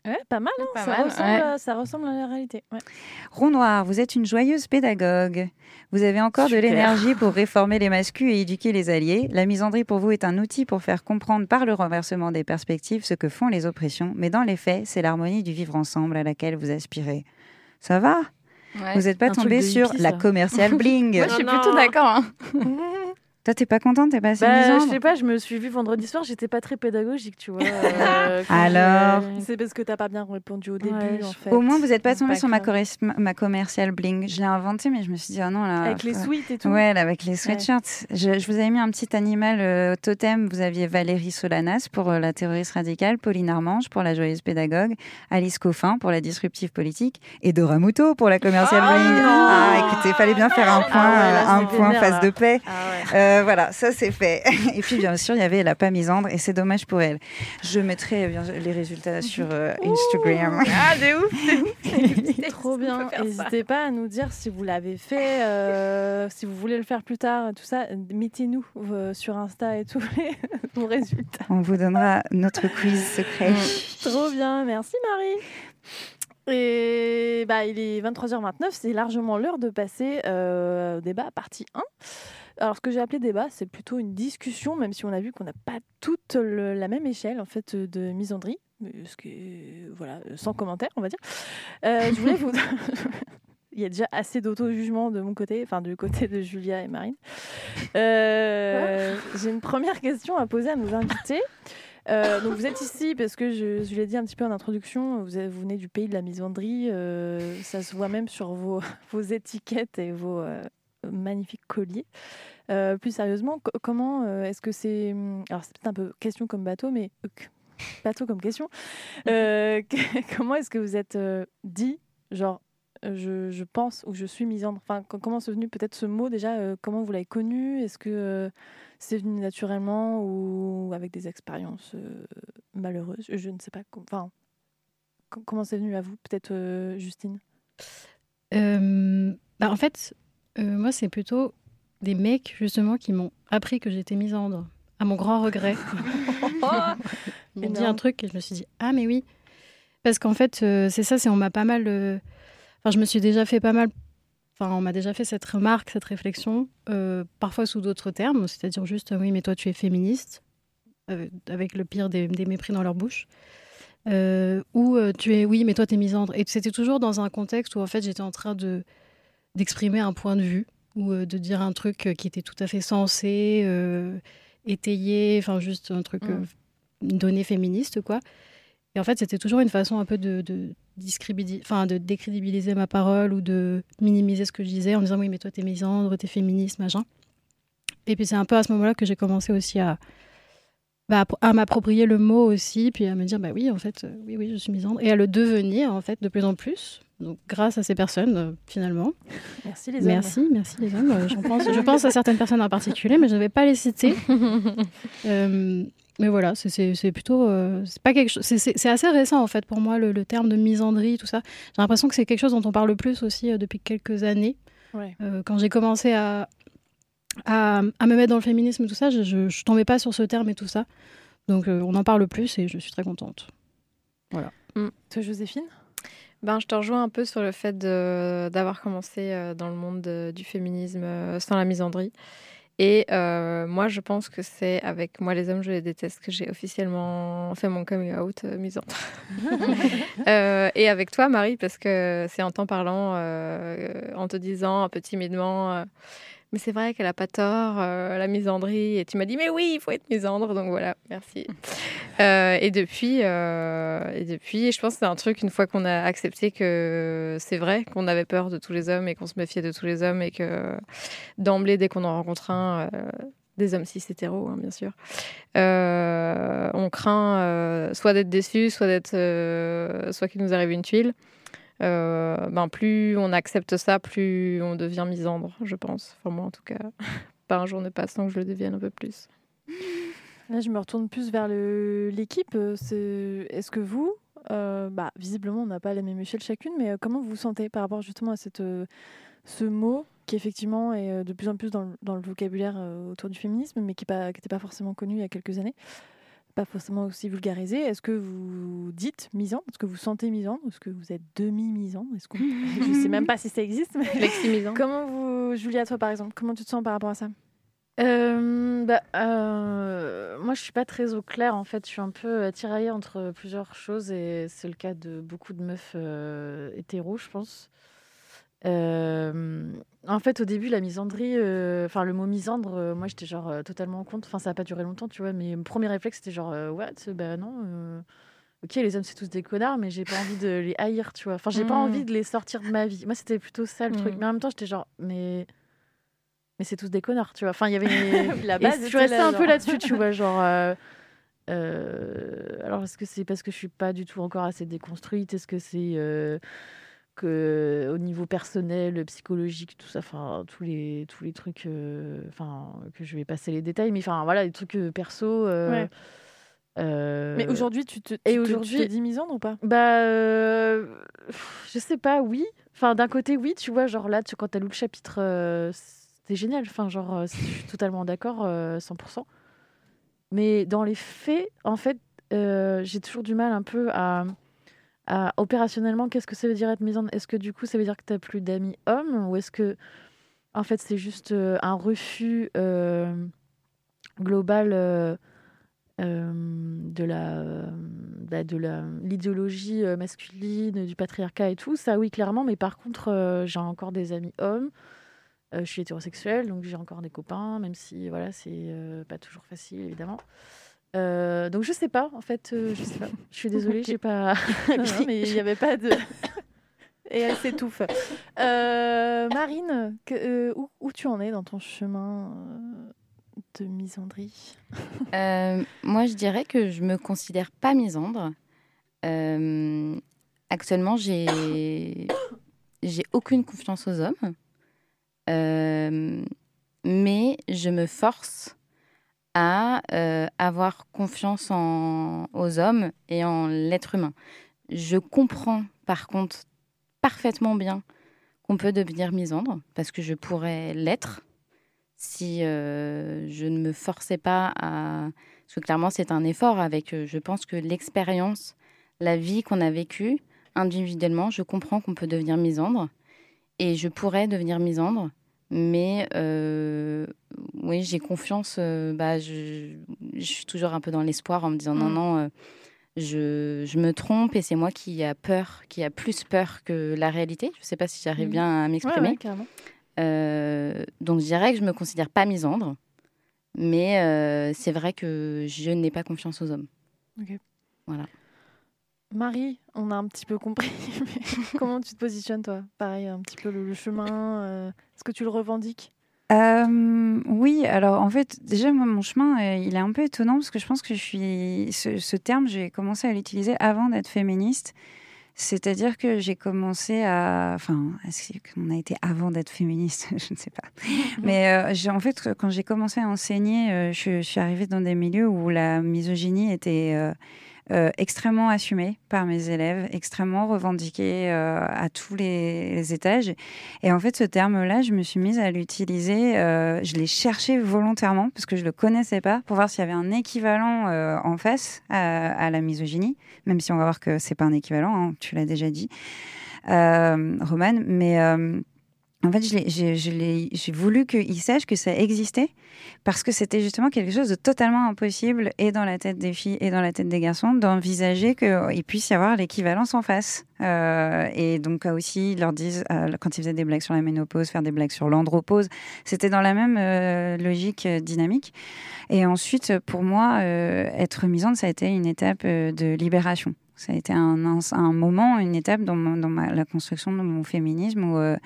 Ouais, pas mal, hein, Pas ça, mal, ressemble, ouais. à- ça ressemble à la réalité. Ouais. Rond noir, vous êtes une joyeuse pédagogue. Vous avez encore de l'énergie pour réformer les mascus et éduquer les alliés. La misandrie pour vous est un outil pour faire comprendre par le renversement des perspectives ce que font les oppressions, mais dans les faits, c'est l'harmonie du vivre ensemble à laquelle vous aspirez. Ça va? Ouais. Vous n'êtes pas tombé sur hippie, la commerciale bling Moi, je suis Non, plutôt d'accord. hein. Toi, t'es pas contente T'es pas assez Bah, je sais pas, je me suis vue vendredi soir, j'étais pas très pédagogique, tu vois. euh, Alors C'est parce que t'as pas bien répondu au début, Ouais, en fait. Au moins, vous n'êtes pas tombé sur ma, ma- commerciale bling. Je l'ai inventée, mais je me suis dit, ah non, là. Avec les suites et tout. Ouais, là, avec les sweatshirts. Je, je vous avais mis un petit animal euh, totem. Vous aviez Valérie Solanas pour euh, la terroriste radicale, Pauline Armange pour la joyeuse pédagogue, Alice Coffin pour la disruptive politique et Dora Muto pour la commerciale Ah bling. Ah, écoutez, fallait bien faire un point, Ah ouais, là, euh, un point face là. de paix. Ah ouais. Euh, voilà, ça c'est fait. Et puis bien sûr, il y avait la pas misandre et c'est dommage pour elle. Je mettrai euh, bien, les résultats sur euh, Instagram. Ah, de ouf Trop bien. N'hésitez pas à nous dire si vous l'avez fait, euh, si vous voulez le faire plus tard, tout ça. Mettez-nous euh, sur Insta et tout vos résultats. On vous donnera notre quiz secret. Trop bien, merci Marie. Et bah, il est 23h29, c'est largement l'heure de passer euh, au débat partie 1. Alors, ce que j'ai appelé débat, c'est plutôt une discussion, même si on a vu qu'on n'a pas toute le- la même échelle en fait de misandrie, ce qui est, voilà, sans commentaire, on va dire. Euh, je voulais vous. Il y a déjà assez d'auto-jugement de mon côté, enfin du côté de Julia et Marine. Euh, j'ai une première question à poser à nos invités. Euh, donc vous êtes ici parce que je, je l'ai dit un petit peu en introduction, vous, venez du pays de la misandrie. euh, ça se voit même sur vos, vos étiquettes et vos magnifiques colliers. Euh, plus sérieusement, co- comment euh, est-ce que c'est... hum, Alors c'est peut-être un peu question comme bateau, mais... bateau comme question. Euh, comment est-ce que vous êtes dit, genre, je, je pense ou je suis misandre? Enfin, co- comment c'est venu peut-être ce mot déjà euh, Comment vous l'avez connu? Est-ce que euh, c'est venu naturellement ou avec des expériences euh, malheureuses? Je ne sais pas. Enfin, co- comment c'est venu à vous Peut-être Justine? Bah, en fait, euh, moi, c'est plutôt des mecs, justement, qui m'ont appris que j'étais misandre, à mon grand regret. Ils m'ont dit un truc et je me suis dit, ah, mais oui. Parce qu'en fait, euh, c'est ça, c'est on m'a pas mal. euh, Enfin, je me suis déjà fait pas mal. Enfin, on m'a déjà fait cette remarque, cette réflexion, parfois sous d'autres termes, c'est-à-dire juste, oui, mais toi, tu es féministe, avec le pire des, des mépris dans leur bouche. Euh, ou euh, tu es, oui, mais toi, tu es misandre. Et c'était toujours dans un contexte où, en fait, j'étais en train de d'exprimer un point de vue ou euh, de dire un truc euh, qui était tout à fait sensé, euh, étayé, enfin, juste un truc, une donnée féministe, quoi. Et en fait, c'était toujours une façon un peu de, de, de décrédibiliser ma parole ou de minimiser ce que je disais en disant oui, mais toi, t'es misandre, t'es féministe, machin. Et puis c'est un peu à ce moment-là que j'ai commencé aussi à, bah, à m'approprier le mot aussi, puis à me dire bah oui, en fait, oui, oui, je suis misandre, et à le devenir en fait de plus en plus. Donc grâce à ces personnes, euh, finalement. Merci les hommes. Merci, merci les hommes. Euh, pense, je pense à certaines personnes en particulier, mais je ne vais pas les citer. Euh, mais voilà, c'est- plutôt. euh, c'est pas quelque chose. c'est- C'est c'est assez récent en fait pour moi le, le terme de misandrie, tout ça. J'ai l'impression que c'est quelque chose dont on parle plus aussi euh, depuis quelques années. Ouais. Euh, quand j'ai commencé à, à, à me mettre dans le féminisme, tout ça, je, je, je tombais pas sur ce terme et tout ça. Donc on en parle plus et je suis très contente. Toi, Joséphine? Ben, je te rejoins un peu sur le fait d'avoir commencé euh, dans le monde de- du féminisme euh, sans la misandrie. Et euh, moi, je pense que c'est avec moi les hommes, je les déteste, que j'ai officiellement fait mon coming out euh, misandre. Et avec toi, Marie, parce que c'est en t'en parlant, en te disant un peu timidement, mais c'est vrai qu'elle a pas tort, euh, la misandrie. Et tu m'as dit, mais oui, il faut être misandre. Donc voilà, merci. Euh, et depuis, euh, et depuis, je pense que c'est un truc une fois qu'on a accepté que c'est vrai qu'on avait peur de tous les hommes et qu'on se méfiait de tous les hommes et que d'emblée, dès qu'on en rencontre un, des hommes cis hétéros, hein, bien sûr, on craint soit d'être déçu, soit d'être, soit qu'il nous arrive une tuile. Euh, ben plus on accepte ça, plus on devient misandre, je pense. Enfin moi en tout cas, pas un jour ne passe sans que je le devienne un peu plus. Là, je me retourne plus vers l'équipe. Euh, Est-ce que vous, euh, bah, visiblement, on n'a pas la même échelle chacune, mais comment vous vous sentez par rapport justement à cette, ce mot qui effectivement est de plus en plus dans le, vocabulaire autour du féminisme, mais qui n'était pas forcément connu il y a quelques années, pas forcément aussi vulgarisé. Est-ce que vous dites misandre? Est-ce que vous sentez misandre? Est-ce que vous êtes demi-misandre? Est-ce qu'on- Je ne sais même pas si ça existe. Mais... Comment vous, Julia, toi par exemple, comment tu te sens par rapport à ça? Euh, bah, euh, moi, je suis pas très au clair. En fait, je suis un peu euh, tiraillée entre plusieurs choses et c'est le cas de beaucoup de meufs euh, hétéros, je pense. Euh, en fait, au début, la misandrie, enfin le mot misandre, moi j'étais genre totalement contre. Enfin, ça a pas duré longtemps, tu vois. Mais mon premier réflexe, c'était genre, what? Bah non. Ok, les hommes, c'est tous des connards, mais j'ai pas envie de les haïr, tu vois. Enfin, j'ai pas envie de les sortir de ma vie. Moi, c'était plutôt ça le truc. Mm. Mais en même temps, j'étais genre, mais mais c'est tous des connards, tu vois. Enfin, il y avait La et base je était restais un peu là-dessus, tu vois, genre. euh, euh, alors, est-ce que c'est parce que je suis pas du tout encore assez déconstruite? Est-ce que c'est euh, que au niveau personnel, psychologique, tout ça, enfin tous les tous les trucs, euh, enfin que je vais passer les détails, mais enfin voilà, les trucs euh, perso. euh, Ouais. Mais aujourd'hui, tu te, tu et aujourd'hui- misandre ou pas? Bah, je sais pas, oui. Enfin, d'un côté, oui, tu vois, genre là, tu, quand t'as lu le chapitre, c'était génial. Enfin, genre, je suis totalement d'accord, euh, 100%. Mais dans les faits, en fait, euh, j'ai toujours du mal un peu à, à opérationnellement, qu'est-ce que ça veut dire être mise en... Est-ce que du coup, ça veut dire que t'as plus d'amis hommes Ou est-ce que, en fait, c'est juste euh, un refus euh, global euh, de la bah, de l'idéologie masculine du patriarcat et tout? Ça oui clairement mais par contre j'ai encore des amis hommes je suis hétérosexuelle donc j'ai encore des copains même si voilà c'est pas toujours facile évidemment Euh, donc je sais pas, en fait, euh, je sais pas. Je suis désolée, j'ai pas. Non, non, mais il n'y avait pas de. Et elle s'étouffe. Euh, Marine, que- euh, où, où tu en es dans ton chemin de misandrie? Euh, moi, je dirais que je me considère pas misandre. Euh, actuellement, j'ai j'ai aucune confiance aux hommes, Euh, mais je me force à euh, avoir confiance en, aux hommes et en l'être humain. Je comprends par contre parfaitement bien qu'on peut devenir misandre parce que je pourrais l'être si euh, je ne me forçais pas à... Parce que clairement, c'est un effort avec, euh, je pense que l'expérience, la vie qu'on a vécue individuellement, je comprends qu'on peut devenir misandre. Et je pourrais devenir misandre. Mais euh, oui, j'ai confiance. euh, bah, je, je suis toujours un peu dans l'espoir en me disant non, Mm. non, euh, je, je me trompe et c'est moi qui a peur, qui a plus peur que la réalité. Je ne sais pas si j'arrive Mm. bien à m'exprimer. donc je dirais que je me considère pas misandre, mais c'est vrai que je n'ai pas confiance aux hommes. Marie, on a un petit peu compris. comment tu te positionnes, toi? Pareil, un petit peu le, chemin. euh, Est-ce que tu le revendiques? Euh, oui, alors en fait, déjà, moi, mon chemin, euh, il est un peu étonnant parce que je pense que je suis. Ce, terme, j'ai commencé à l'utiliser avant d'être féministe. C'est-à-dire que j'ai commencé à. Enfin, est-ce qu'on a été avant d'être féministe? Je ne sais pas. Mais en fait, quand j'ai commencé à enseigner, je, je suis arrivée dans des milieux où la misogynie était. Euh, extrêmement assumée par mes élèves, extrêmement revendiquée euh, à tous les, étages. Et en fait, ce terme-là, je me suis mise à l'utiliser. euh, je l'ai cherché volontairement parce que je le connaissais pas pour voir s'il y avait un équivalent euh, en face à, la misogynie, même si on va voir que c'est pas un équivalent. hein, tu l'as déjà dit, Romane. Mais en fait, j'ai voulu qu'ils sachent que ça existait parce que c'était justement quelque chose de totalement impossible et dans la tête des filles et dans la tête des garçons d'envisager qu'il puisse y avoir l'équivalence en face. Euh, et donc aussi, ils leur disent, euh, quand ils faisaient des blagues sur la ménopause, faire des blagues sur l'andropause, c'était dans la même euh, logique dynamique. Et ensuite, pour moi, être misante, ça a été une étape de libération. Ça a été un, un, un moment, une étape dans, mon- dans ma- la construction de mon féminisme où, euh,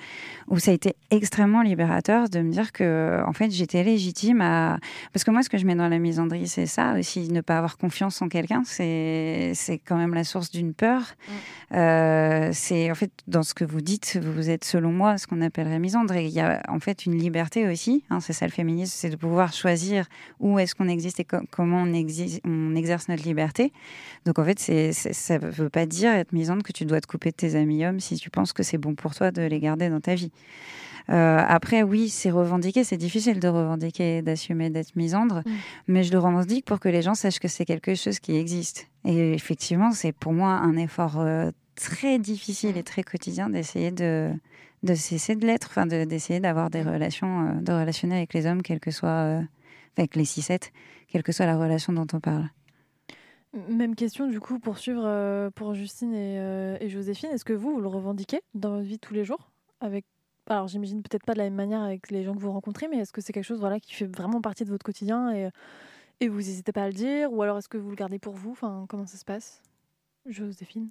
où ça a été extrêmement libérateur de me dire que, en fait, j'étais légitime à. Parce que moi, ce que je mets dans la misandrie, c'est ça aussi, ne pas avoir confiance en quelqu'un, c'est quand même la source d'une peur. Euh, c'est en fait dans ce que vous dites, vous êtes selon moi ce qu'on appellerait misandre. Et il y a en fait une liberté aussi. hein, c'est ça le féminisme, c'est de pouvoir choisir où est-ce qu'on existe et co- comment on, on exerce notre liberté. Donc en fait, c'est- ça ne veut pas dire être misandre que tu dois te couper de tes amis hommes si tu penses que c'est bon pour toi de les garder dans ta vie. Euh, après, oui, c'est revendiqué, c'est difficile de revendiquer, d'assumer d'être misandre, Mm. mais je le revendique pour que les gens sachent que c'est quelque chose qui existe. Et effectivement, c'est pour moi un effort euh, très difficile et très quotidien d'essayer de, de cesser de l'être, enfin de- d'essayer d'avoir des relations, euh, de relationner avec les hommes, quel que soit, avec les 6-7, quelle que soit la relation dont on parle. Même question, du coup, pour suivre euh, pour Justine et, euh, et Joséphine. Est-ce que vous, vous le revendiquez dans votre vie tous les jours avec... Alors, j'imagine peut-être pas de la même manière avec les gens que vous rencontrez, mais est-ce que c'est quelque chose voilà, qui fait vraiment partie de votre quotidien et, et vous n'hésitez pas à le dire? Ou alors est-ce que vous le gardez pour vous? Enfin, Comment ça se passe? Joséphine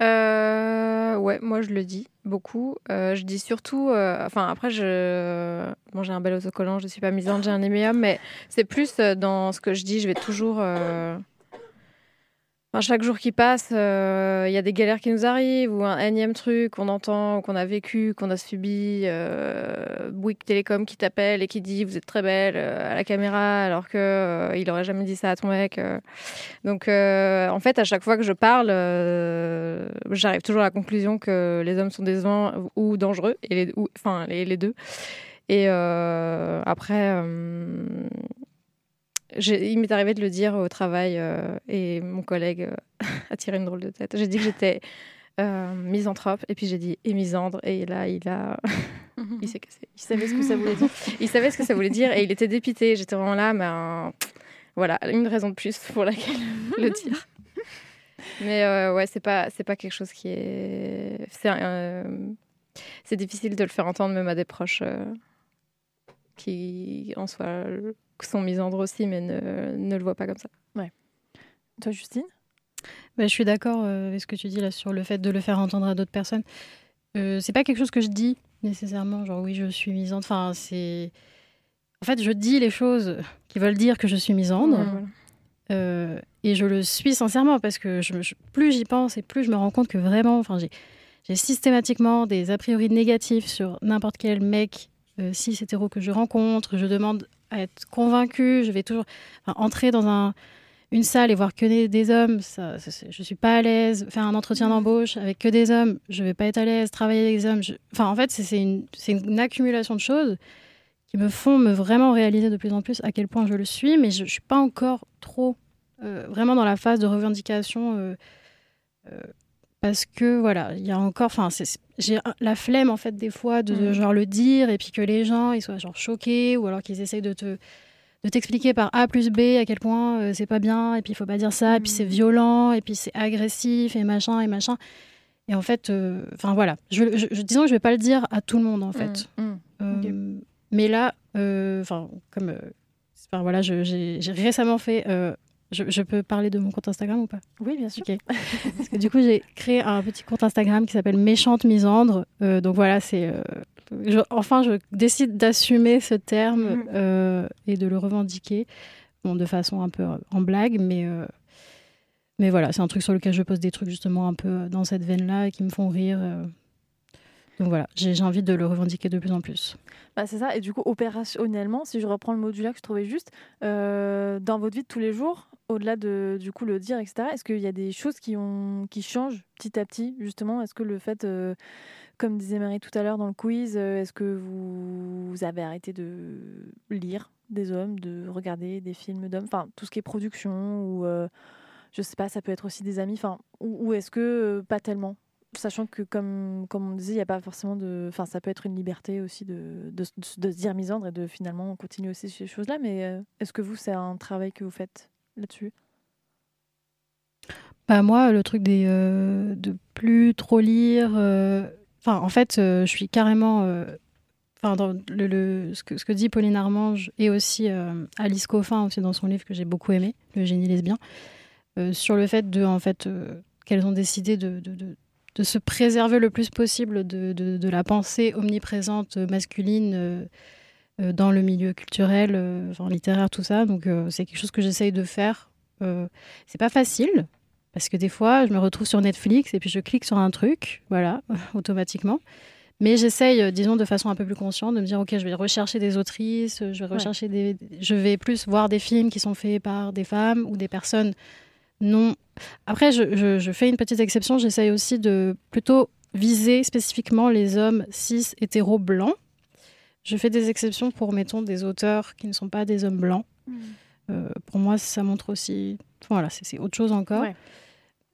Euh, ouais, moi je le dis beaucoup. Euh, je dis surtout, enfin après je, j'ai un bel autocollant, je suis pas misante, j'ai un éméum, mais c'est plus dans ce que je dis, je vais toujours, enfin, chaque jour qui passe, euh, il y a des galères qui nous arrivent ou un énième truc qu'on entend, qu'on a vécu, qu'on a subi, euh, Bouygues Télécom qui t'appelle et qui dit vous êtes très belle euh, à la caméra alors que euh, il aurait jamais dit ça à ton mec. euh. Donc, euh, en fait, à chaque fois que je parle, euh, j'arrive toujours à la conclusion que les hommes sont décevants ou dangereux, et ou- enfin les, deux. Et euh, après, euh, il m'est arrivé de le dire au travail, euh, et mon collègue euh, a tiré une drôle de tête. J'ai dit que j'étais euh, misanthrope, et puis j'ai dit et misandre, et là, il a, il s'est cassé. Il savait ce que ça voulait dire. Il savait ce que ça voulait dire, et il était dépité. J'étais vraiment là, mais un- voilà, une raison de plus pour laquelle le dire. Mais euh, ouais, c'est pas c'est pas quelque chose qui est c'est euh, difficile de le faire entendre même à des proches euh, qui en soi sont misandres aussi, mais ne, ne le voient pas comme ça. Toi, Justine? Bah, je suis d'accord euh, avec ce que tu dis là sur le fait de le faire entendre à d'autres personnes. Euh, c'est pas quelque chose que je dis nécessairement, genre oui, je suis misandre. Enfin, c'est. En fait, je dis les choses qui veulent dire que je suis misandre. Euh, et je le suis sincèrement parce que je, je- plus j'y pense et plus je me rends compte que vraiment, enfin, j'ai, j'ai systématiquement des a priori négatifs sur n'importe quel mec euh, cis hétéro que je rencontre. Je demande à être convaincue. Je vais toujours enfin, entrer dans un, une salle et voir que des, des hommes. Ça, ça, je suis pas à l'aise. Faire un entretien d'embauche avec que des hommes, je vais pas être à l'aise. Travailler avec des hommes, je- enfin, en fait, c'est, c'est une, c'est une accumulation de choses qui me font me vraiment réaliser de plus en plus à quel point je le suis, mais je ne suis pas encore trop euh, vraiment dans la phase de revendication euh, euh, parce que voilà, il y a encore, enfin, j'ai la flemme en fait des fois de, de Mhm. genre le dire et puis que les gens ils soient genre choqués ou alors qu'ils essayent de te de t'expliquer par A plus B à quel point euh, c'est pas bien et puis il faut pas dire ça et puis c'est violent et puis c'est agressif et machin et machin et en fait euh, enfin voilà je, je, disons que je vais pas le dire à tout le monde en fait Mm. euh, Mais là, euh, enfin, comme, euh, enfin voilà, j'ai récemment fait. euh, je, je peux parler de mon compte Instagram ou pas? Oui, bien sûr. Parce que du coup, j'ai créé un petit compte Instagram qui s'appelle Méchante Misandre. Euh, donc voilà, c'est. euh, je- enfin, je décide d'assumer ce terme Mhm. euh, et de le revendiquer. Bon, de façon un peu en blague, mais. mais voilà, c'est un truc sur lequel je pose des trucs justement un peu dans cette veine-là et qui me font rire. Donc voilà, j'ai envie de le revendiquer de plus en plus. Bah, c'est ça. Et du coup, opérationnellement, si je reprends le module que je trouvais juste, euh, dans votre vie de tous les jours, au-delà de du coup le dire, etc., est-ce qu'il y a des choses qui, ont, qui changent petit à petit, justement? Est-ce que le fait, euh, comme disait Marie tout à l'heure dans le quiz, euh, est-ce que vous, avez arrêté de lire des hommes, de regarder des films d'hommes, enfin tout ce qui est production ou je sais pas, ça peut être aussi des amis, enfin ou, est-ce que pas tellement? Sachant que, comme, comme on disait, il n'y a pas forcément de. Enfin, ça peut être une liberté aussi de, de, de se dire misandre et de finalement continuer aussi ces choses-là. Mais euh, est-ce que vous, c'est un travail que vous faites là-dessus? Bah moi, le truc des, euh, de plus trop lire. euh, en fait, je suis carrément. Enfin, le, le- ce, que, ce que dit Pauline Armange et aussi Alice Coffin aussi dans son livre que j'ai beaucoup aimé, Le génie lesbien, sur le fait de en fait qu'elles ont décidé de- de se préserver le plus possible de, de, de la pensée omniprésente masculine euh, euh, dans le milieu culturel, euh, enfin, littéraire, tout ça. Donc euh, c'est quelque chose que j'essaye de faire. Euh, c'est pas facile parce que des fois, je me retrouve sur Netflix et puis je clique sur un truc, voilà, automatiquement. Mais j'essaye, euh, disons, de façon un peu plus consciente, de me dire, OK, je vais rechercher des autrices, je vais rechercher des... Je vais plus voir des films qui sont faits par des femmes ou des personnes non... Après, je, je- je fais une petite exception, j'essaye aussi de plutôt viser spécifiquement les hommes cis, hétéros, blancs. Je fais des exceptions pour, mettons, des auteurs qui ne sont pas des hommes blancs. Euh, pour moi, ça montre aussi... Voilà, c'est autre chose encore. Ouais.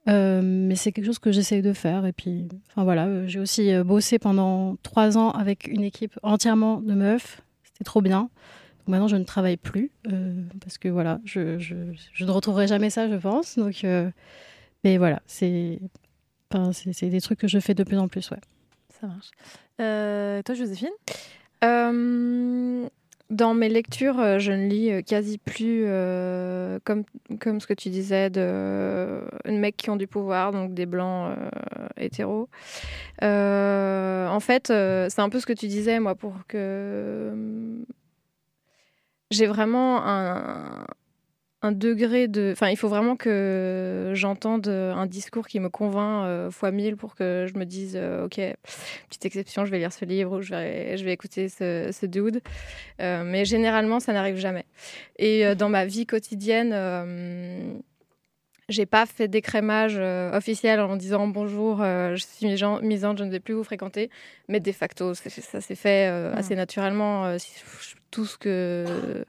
Euh, mais c'est quelque chose que j'essaye de faire. Et puis, enfin voilà, euh, j'ai aussi bossé pendant trois ans avec une équipe entièrement de meufs. C'était trop bien. Maintenant, je ne travaille plus euh, parce que voilà, je, ne retrouverai jamais ça, je pense. Donc, euh, mais voilà, c'est des trucs que je fais de plus en plus, ouais. Ça marche. Euh, toi, Joséphine? Dans mes lectures, je ne lis quasi plus comme, comme ce que tu disais de mecs qui ont du pouvoir, donc des blancs euh, hétéros. En fait, c'est un peu ce que tu disais, moi, pour que j'ai vraiment un, un degré de. Enfin, il faut vraiment que j'entende un discours qui me convainc euh, fois mille pour que je me dise, euh, ok, petite exception, je vais lire ce livre ou je vais, je vais écouter ce, dude. Euh, mais généralement, ça n'arrive jamais. Et euh, dans ma vie quotidienne, j'ai pas fait d'écrémage euh, officiel en disant bonjour, euh, je suis misan- misandre, je ne vais plus vous fréquenter. Mais de facto, ça s'est fait euh, Mhm. assez naturellement. euh, tout ce que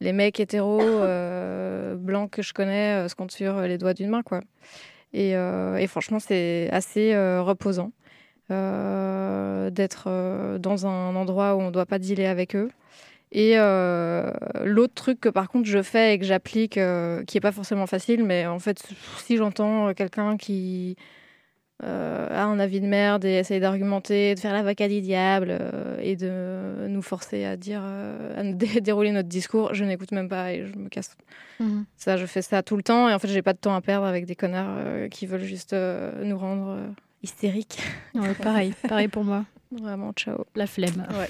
les mecs hétéros blancs que je connais se comptent sur les doigts d'une main, quoi. Et, et franchement, c'est assez reposant d'être dans un endroit où on ne doit pas dealer avec eux. Et euh, l'autre truc que par contre je fais et que j'applique, euh, qui est pas forcément facile, mais en fait, si j'entends quelqu'un qui euh, a un avis de merde et essaye d'argumenter, de faire l'avocat du diable euh, et de nous forcer à dire, euh, à dé- dérouler notre discours, je n'écoute même pas et je me casse. Mhm. Ça, je fais ça tout le temps et en fait, j'ai pas de temps à perdre avec des connards euh, qui veulent juste euh, nous rendre euh, hystériques. Ouais, pareil, pareil pour moi. Vraiment, ciao. La flemme. Ouais.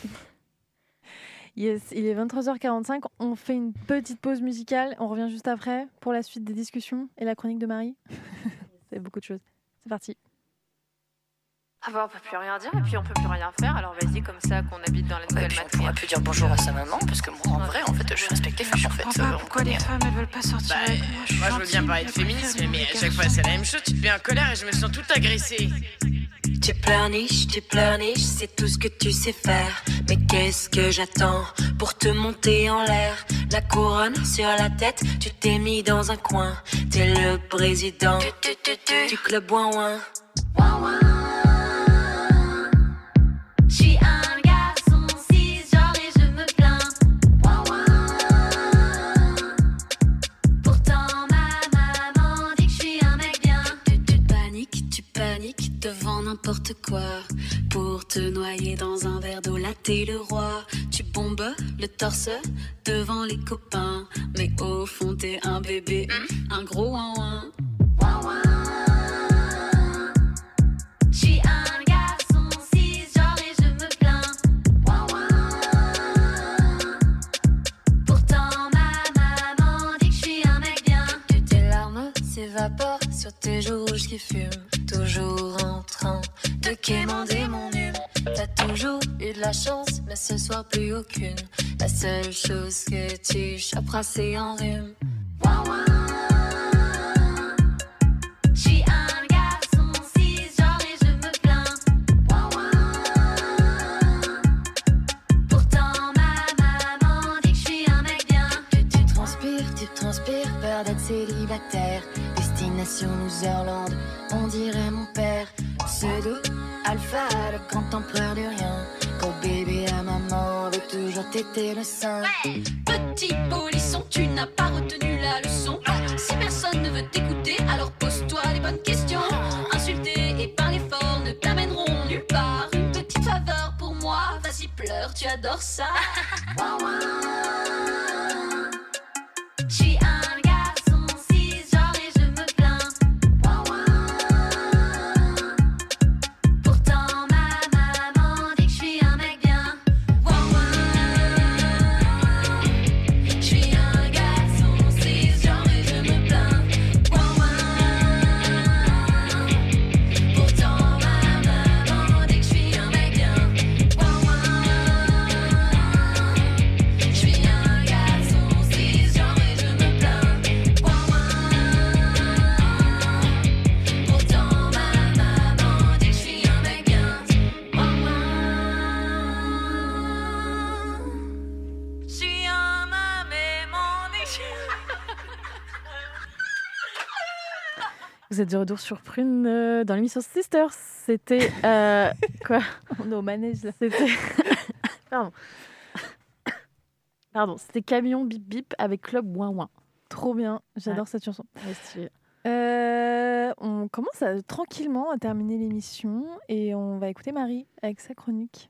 Yes, il est 23h45. On fait une petite pause musicale. On revient juste après pour la suite des discussions et la chronique de Marie. C'est beaucoup de choses. C'est parti. Ah bah on peut plus rien dire et puis on peut plus rien faire alors vas-y comme ça qu'on habite dans la nouvelle puis on matrice. pourra plus dire bonjour à sa maman parce que moi en vrai en fait je respecte les femmes en fait. euh, on connaît. femmes elles veulent pas sortir Bah, moi, je veux bien parler de féminisme, mais à chaque fois c'est la même chose. Tu te mets en colère et je me sens toute agressée. Tu pleurniches, tu pleurniches, c'est tout ce que tu sais faire. Mais qu'est-ce que j'attends pour te monter en l'air? La couronne sur la tête, tu t'es mis dans un coin. T'es le président du club ouin ouin. N'importe quoi. Pour te noyer dans un verre d'eau, là t'es le roi. Tu bombes le torse devant les copains. Mais au fond t'es un bébé, un gros ouin ouin. J'suis joues rouges qui fument. Toujours en train de quémander mon hume. T'as toujours eu de la chance, mais ce soir plus aucune. La seule chose que tu choperas, c'est en rhume. Destination Loserland, on dirait mon père. Pseudo, alpha, le grand empereur du rien. Quand bébé à maman veut toujours téter le sein. Petit polisson, tu n'as pas retenu la leçon. Si personne ne veut t'écouter, alors pose-toi les bonnes questions. Insulter et parler fort ne t'amèneront nulle part. Une petite faveur pour moi, vas-y pleure, tu adores ça. De retour sur Prune euh, dans l'émission Sisters. C'était. euh, quoi? On est au manège là. C'était. Pardon. Pardon, c'était Camion Bip Bip avec Club Ouin Ouin. Trop bien. J'adore cette chanson. Ouais. Euh, on commence à, tranquillement à terminer l'émission et on va écouter Marie avec sa chronique.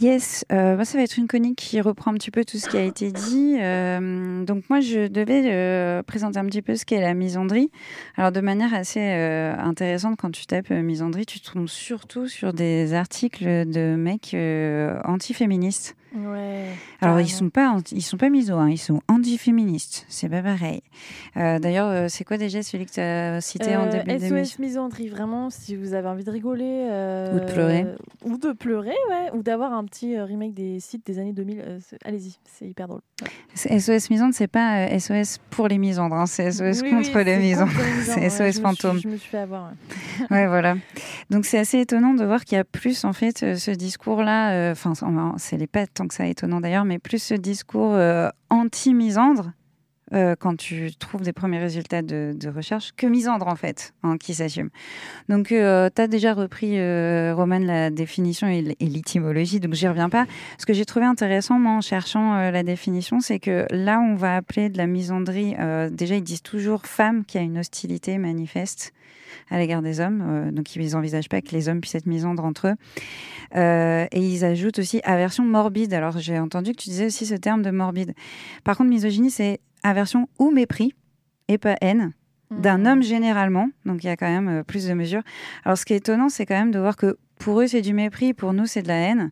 Yes, euh, moi, ça va être une chronique qui reprend un petit peu tout ce qui a été dit. Euh, donc moi, je devais euh, présenter un petit peu ce qu'est la misandrie. Alors de manière assez euh, intéressante, quand tu tapes euh, misandrie, tu tombes surtout sur des articles de mecs euh, antiféministes. Ouais. Alors ils sont pas ils sont pas miso, hein, ils sont antiféministes. C'est pas pareil. Euh, D'ailleurs, euh, c'est quoi déjà celui que tu as cité en Euh, début SOS Misandrie, vraiment, si vous avez envie de rigoler. euh, Ou de pleurer. Ou de pleurer, ouais. Ou d'avoir un petit remake des sites des années 2000. euh, c'est- Allez-y, c'est hyper drôle. Ouais. SOS misandre, c'est pas SOS pour les misandres, hein, c'est SOS Oui, contre oui, les misandres. C'est ouais, SOS je me suis- fantôme. Je me suis fait avoir. ouais. Voilà. Donc c'est assez étonnant de voir qu'il y a plus en fait ce discours-là. euh, Enfin, c'est- les pas tant que ça étonnant d'ailleurs, mais plus ce discours euh, anti-misandre euh, quand tu trouves des premiers résultats de, recherche que misandre en fait, hein, qui s'assume. Donc tu as déjà repris, euh, Romane, la définition et, l'étymologie, donc j'y reviens pas. Ce que j'ai trouvé intéressant moi, en cherchant euh, la définition, c'est que là on va appeler de la misandrie, euh, déjà ils disent toujours femme qui a une hostilité manifeste à l'égard des hommes, euh, donc ils n'envisagent pas que les hommes puissent être misandres entre eux. Euh, et ils ajoutent aussi aversion morbide. Alors j'ai entendu que tu disais aussi ce terme de morbide. Par contre, misogynie, c'est aversion ou mépris, et pas haine, d'un homme généralement. Donc il y a quand même euh, plus de mesures. Alors ce qui est étonnant, c'est quand même de voir que pour eux, c'est du mépris, pour nous, c'est de la haine.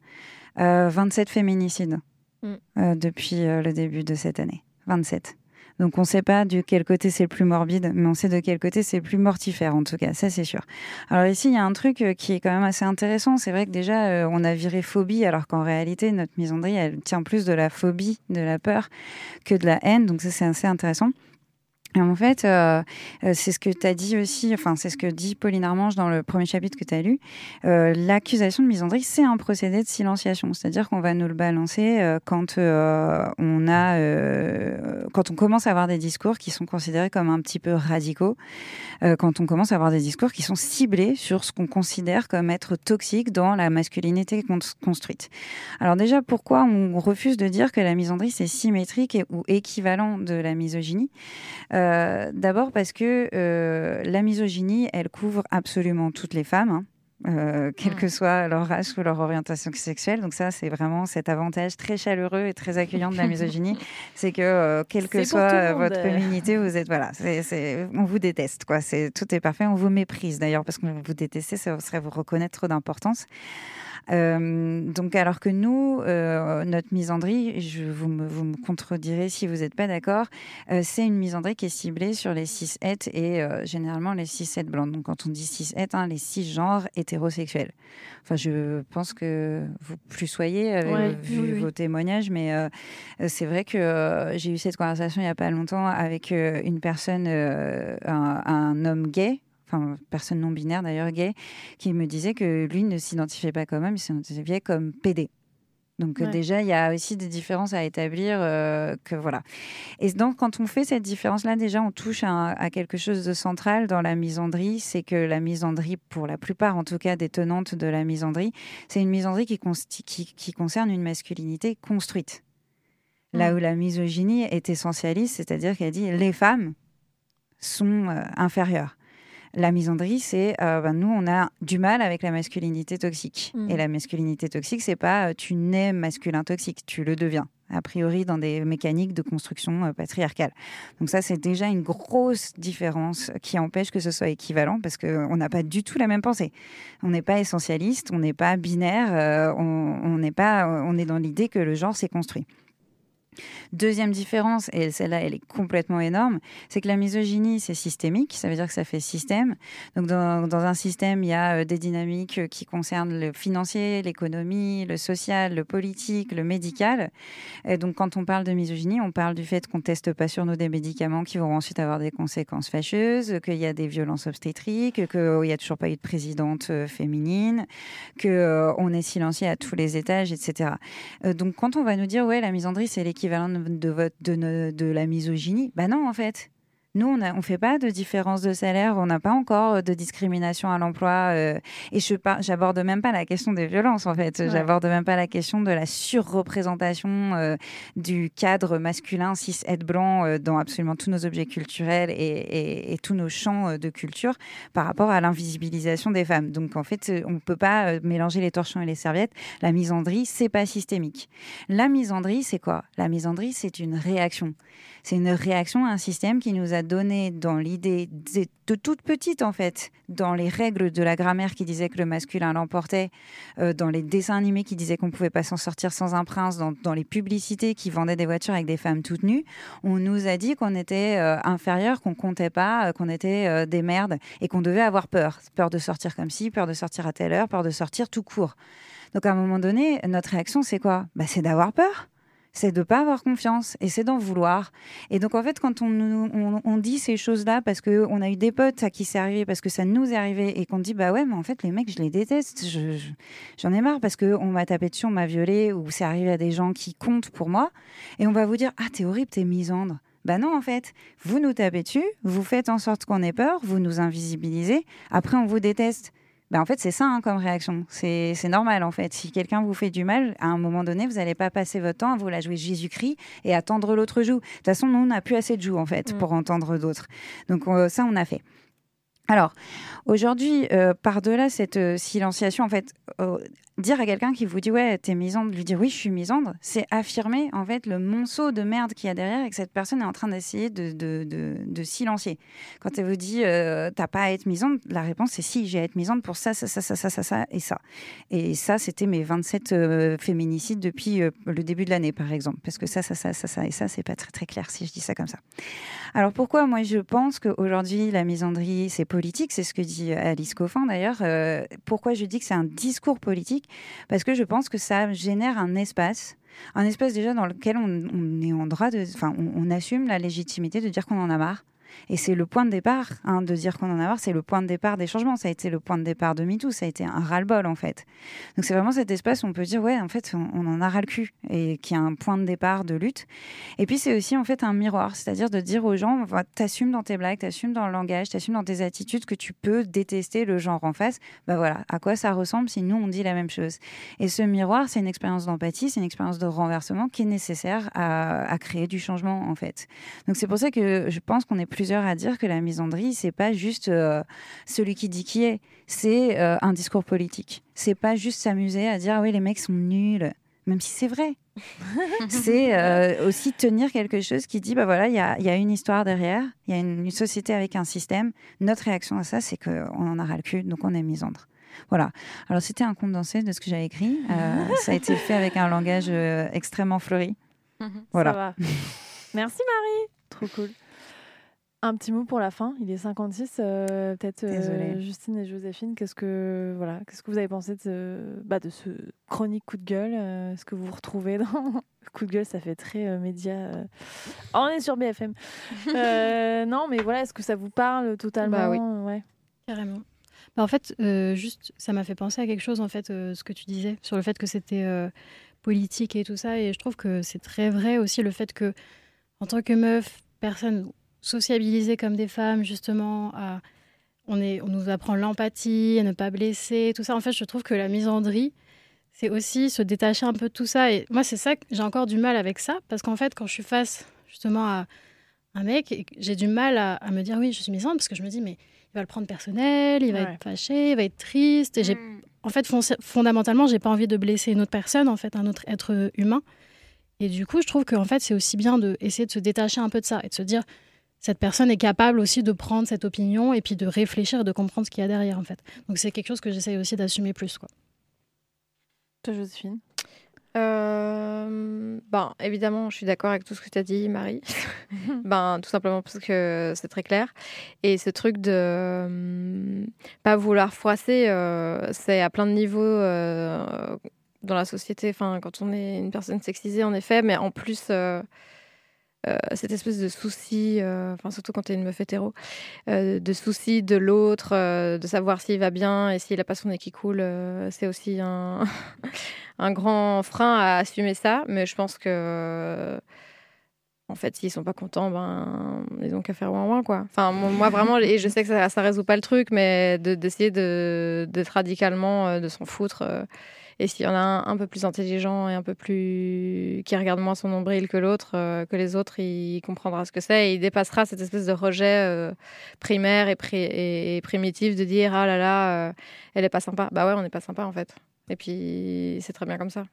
Euh, 27 féminicides Mm. euh, depuis le début de cette année. 27. Donc on ne sait pas de quel côté c'est le plus morbide, mais on sait de quel côté c'est le plus mortifère en tout cas, ça c'est sûr. Alors ici il y a un truc euh, qui est quand même assez intéressant, c'est vrai que déjà euh, on a viré phobie, alors qu'en réalité notre misandrie elle tient plus de la phobie, de la peur, que de la haine, donc ça c'est assez intéressant. En fait, euh, euh, c'est ce que tu as dit aussi, enfin, c'est ce que dit Pauline Armange dans le premier chapitre que tu as lu. Euh, L'accusation de misandrie, c'est un procédé de silenciation. C'est-à-dire qu'on va nous le balancer quand, on a, quand on commence à avoir des discours qui sont considérés comme un petit peu radicaux, quand on commence à avoir des discours qui sont ciblés sur ce qu'on considère comme être toxique dans la masculinité cons- construite. Alors déjà, pourquoi on refuse de dire que la misandrie, c'est symétrique ou équivalent de la misogynie? Euh, D'abord parce que euh, la misogynie, elle couvre absolument toutes les femmes. hein. euh, quelle que soit leur race ou leur orientation sexuelle. Donc ça, c'est vraiment cet avantage très chaleureux et très accueillant de la misogynie, c'est que euh, quelle que soit votre féminité, vous êtes voilà, on vous déteste quoi. C'est tout est parfait, on vous méprise d'ailleurs parce que vous détestez, ça serait vous reconnaître trop d'importance. Euh, donc, alors que nous, euh, notre misandrie, je, vous, me, vous me contredirez si vous n'êtes pas d'accord, euh, c'est une misandrie qui est ciblée sur les cis het et généralement les cis het blancs. Donc, quand on dit cis het, hein, les cisgenres hétérosexuels. Enfin, je pense que vous plus soyez Ouais, vu oui, oui. vos témoignages, mais c'est vrai que j'ai eu cette conversation il n'y a pas longtemps avec une personne, un, un homme gay enfin personne non binaire d'ailleurs gay, qui me disait que lui ne s'identifiait pas comme homme, il s'identifiait comme PD. Donc euh, Ouais. déjà, il y a aussi des différences à établir euh, que voilà. Et donc quand on fait cette différence-là, déjà on touche à, quelque chose de central dans la misandrie, c'est que la misandrie, pour la plupart en tout cas des tenantes de la misandrie, c'est une misandrie qui, consti- qui, qui concerne une masculinité construite. Là où la misogynie est essentialiste, c'est-à-dire qu'elle dit les femmes sont euh, inférieures. La misandrie, c'est euh, ben, nous, on a du mal avec la masculinité toxique. Mm. Et la masculinité toxique, c'est pas euh, tu nais masculin toxique, tu le deviens, a priori dans des mécaniques de construction euh, patriarcale. Donc ça, c'est déjà une grosse différence qui empêche que ce soit équivalent parce qu'on n'a pas du tout la même pensée. On n'est pas essentialiste, on n'est pas binaire, euh, on on n'est pas, on est dans l'idée que le genre s'est construit. Deuxième différence, et celle-là, elle est complètement énorme, c'est que la misogynie, c'est systémique, ça veut dire que ça fait système. Donc, dans, un système, il y a euh, des dynamiques euh, qui concernent le financier, l'économie, le social, le politique, le médical. Et donc, quand on parle de misogynie, on parle du fait qu'on teste pas sur nous des médicaments qui vont ensuite avoir des conséquences fâcheuses, qu'il y a des violences obstétriques, qu'il n'y a toujours pas eu de présidente euh, féminine, qu'on est silencié à tous les étages, etc. Donc, quand on va nous dire, ouais, la misandrie, c'est l'équivalent de, de, la misogynie, bah non, en fait. Nous, on ne fait pas de différence de salaire, on n'a pas encore de discrimination à l'emploi. euh, et je j'aborde même pas la question des violences, en fait. Ouais. J'aborde même pas la question de la surreprésentation euh, du cadre masculin cis het blanc euh, dans absolument tous nos objets culturels et, et- et tous nos champs euh, de culture par rapport à l'invisibilisation des femmes. Donc, en fait, euh, on ne peut pas euh, mélanger les torchons et les serviettes. La misandrie, c'est pas systémique. La misandrie, c'est quoi? La misandrie, c'est une réaction. C'est une réaction à un système qui nous a donné dans l'idée de, toute petite, en fait, dans les règles de la grammaire qui disaient que le masculin l'emportait, euh, dans les dessins animés qui disaient qu'on ne pouvait pas s'en sortir sans un prince, dans, dans les publicités qui vendaient des voitures avec des femmes toutes nues, on nous a dit qu'on était euh, inférieur, qu'on comptait pas, euh, qu'on était euh, des merdes et qu'on devait avoir peur. Peur de sortir comme ci, peur de sortir à telle heure, peur de sortir tout court. Donc à un moment donné, notre réaction, c'est quoi? Bah, C'est d'avoir peur c'est de pas avoir confiance et c'est d'en vouloir. Et donc en fait, quand on, on, dit ces choses-là parce que on a eu des potes à qui c'est arrivé, parce que ça nous est arrivé et qu'on dit bah ouais, mais en fait les mecs je les déteste, Je- je- j'en ai marre parce que on m'a tapé dessus, on m'a violé ou c'est arrivé à des gens qui comptent pour moi et on va vous dire ah t'es horrible, t'es misandre. Bah non, en fait, vous nous tapez dessus, vous faites en sorte qu'on ait peur, vous nous invisibilisez, après on vous déteste. Bah en fait, c'est ça hein, comme réaction. C'est c'est normal, en fait. Si quelqu'un vous fait du mal, à un moment donné, vous n'allez pas passer votre temps à vous la jouer Jésus-Christ et attendre l'autre joue. De toute façon, nous, on n'a plus assez de joues, en fait, Mm. pour entendre d'autres. Donc, ça, on a fait. Alors, aujourd'hui, euh, par-delà cette euh, silenciation, en fait, euh, dire à quelqu'un qui vous dit ouais, t'es misandre, lui dire oui, je suis misandre, c'est affirmer en fait le monceau de merde qu'il y a derrière et que cette personne est en train d'essayer de, de, de, de silencier. Quand elle vous dit euh, t'as pas à être misandre, la réponse c'est si, j'ai à être misandre pour ça, ça, ça, ça, ça, ça, ça et ça. Et ça, c'était mes 27 euh, féminicides depuis euh, le début de l'année, par exemple. Parce que ça, ça, ça, ça, ça et ça, c'est pas très, très clair si je dis ça comme ça. Alors pourquoi moi je pense qu'aujourd'hui la misandrie c'est politique, c'est ce que dit Alice Coffin d'ailleurs. Euh, pourquoi je dis que c'est un discours politique? Parce que je pense que ça génère un espace, un espace déjà dans lequel on, est en droit de, enfin on assume la légitimité de dire qu'on en a marre. Et c'est le point de départ hein, de dire qu'on en a marre, c'est le point de départ des changements. Ça a été le point de départ de MeToo, ça a été un ras-le-bol en fait. Donc c'est vraiment cet espace où on peut dire ouais en fait on, en a ras le cul et qui est un point de départ de lutte. Et puis c'est aussi en fait un miroir, c'est-à-dire de dire aux gens, t'assumes dans tes blagues, t'assumes dans le langage, t'assumes dans tes attitudes que tu peux détester le genre en face. Bah voilà, à quoi ça ressemble si nous on dit la même chose? Et ce miroir, c'est une expérience d'empathie, c'est une expérience de renversement qui est nécessaire à, à créer du changement en fait. Donc c'est pour ça que je pense qu'on est plusieurs à dire que la misandrie, c'est pas juste euh, celui qui dit qui est, c'est euh, un discours politique. C'est pas juste s'amuser à dire ah oui les mecs sont nuls, même si c'est vrai. c'est euh, aussi tenir quelque chose qui dit bah voilà il y a, il y a une histoire derrière, il y a une, une société avec un système. Notre réaction à ça, c'est qu'on en a ras le cul, donc on est misandre. Voilà. Alors c'était un condensé de ce que j'avais écrit. Euh, ça a été fait avec un langage euh, extrêmement fleuri. Voilà. Ça va. Merci Marie. Trop cool. Un petit mot pour la fin. Il est 56. euh, Peut-être euh. Justine et Joséphine. Qu'est-ce que voilà, qu'est-ce que vous avez pensé de ce, bah, de ce chronique coup de gueule euh, Est-ce que vous vous retrouvez dans coup de gueule? Ça fait très euh, média. euh. On est sur BFM. Euh, non, mais voilà. Est-ce que ça vous parle totalement? Bah oui. Ouais. Carrément. Bah, en fait, euh, juste, ça m'a fait penser à quelque chose, en fait, euh, ce que tu disais, sur le fait que c'était euh, politique et tout ça. Et je trouve que c'est très vrai aussi le fait que, en tant que meuf, personne sociabilisée comme des femmes, justement, à- on, est, on nous apprend l'empathie, à ne pas blesser, tout ça. En fait, je trouve que la misandrie, c'est aussi se détacher un peu de tout ça. Et moi, c'est ça que j'ai encore du mal avec ça, parce qu'en fait, quand je suis face, justement, à un mec, j'ai du mal à, à me dire oui, je suis misandre, parce que je me dis, mais il va le prendre personnel, il va Ouais. être fâché, il va être triste. Et j'ai, en fait, fon- fondamentalement, j'ai pas envie de blesser une autre personne, en fait, un autre être humain. Et du coup, je trouve que en fait, c'est aussi bien d'essayer de se détacher un peu de ça et de se dire, cette personne est capable aussi de prendre cette opinion et puis de réfléchir et de comprendre ce qu'il y a derrière, en fait. Donc, c'est quelque chose que j'essaye aussi d'assumer plus, quoi. Toi, Joséphine? Euh, ben, évidemment, je suis d'accord avec tout ce que tu as dit, Marie. ben, tout simplement parce que c'est très clair. Et ce truc de euh, pas vouloir froisser, euh, c'est à plein de niveaux euh, dans la société. Enfin, quand on est une personne sexisée, en effet, mais en plus. Euh, cette espèce de souci, euh, surtout quand tu es une meuf hétéro, euh, de souci de l'autre, de savoir s'il va bien et s'il a pas son nez qui coule, c'est aussi un, un grand frein à assumer ça. Mais je pense que, en fait, s'ils sont pas contents, ben ils ont qu'à faire ouin ouin quoi. Enfin moi, vraiment, et je sais que ça, ça résout pas le truc, mais de- d'essayer de d'être radicalement, de s'en foutre. Et s'il y en a un un peu plus intelligent et un peu plus. qui regarde moins son nombril que l'autre, euh, que les autres, il comprendra ce que c'est et il dépassera cette espèce de rejet euh, primaire et, pri- et- et primitif de dire Ah là là, euh, elle est pas sympa. Bah ouais, on n'est pas sympa en fait. Et puis c'est très bien comme ça.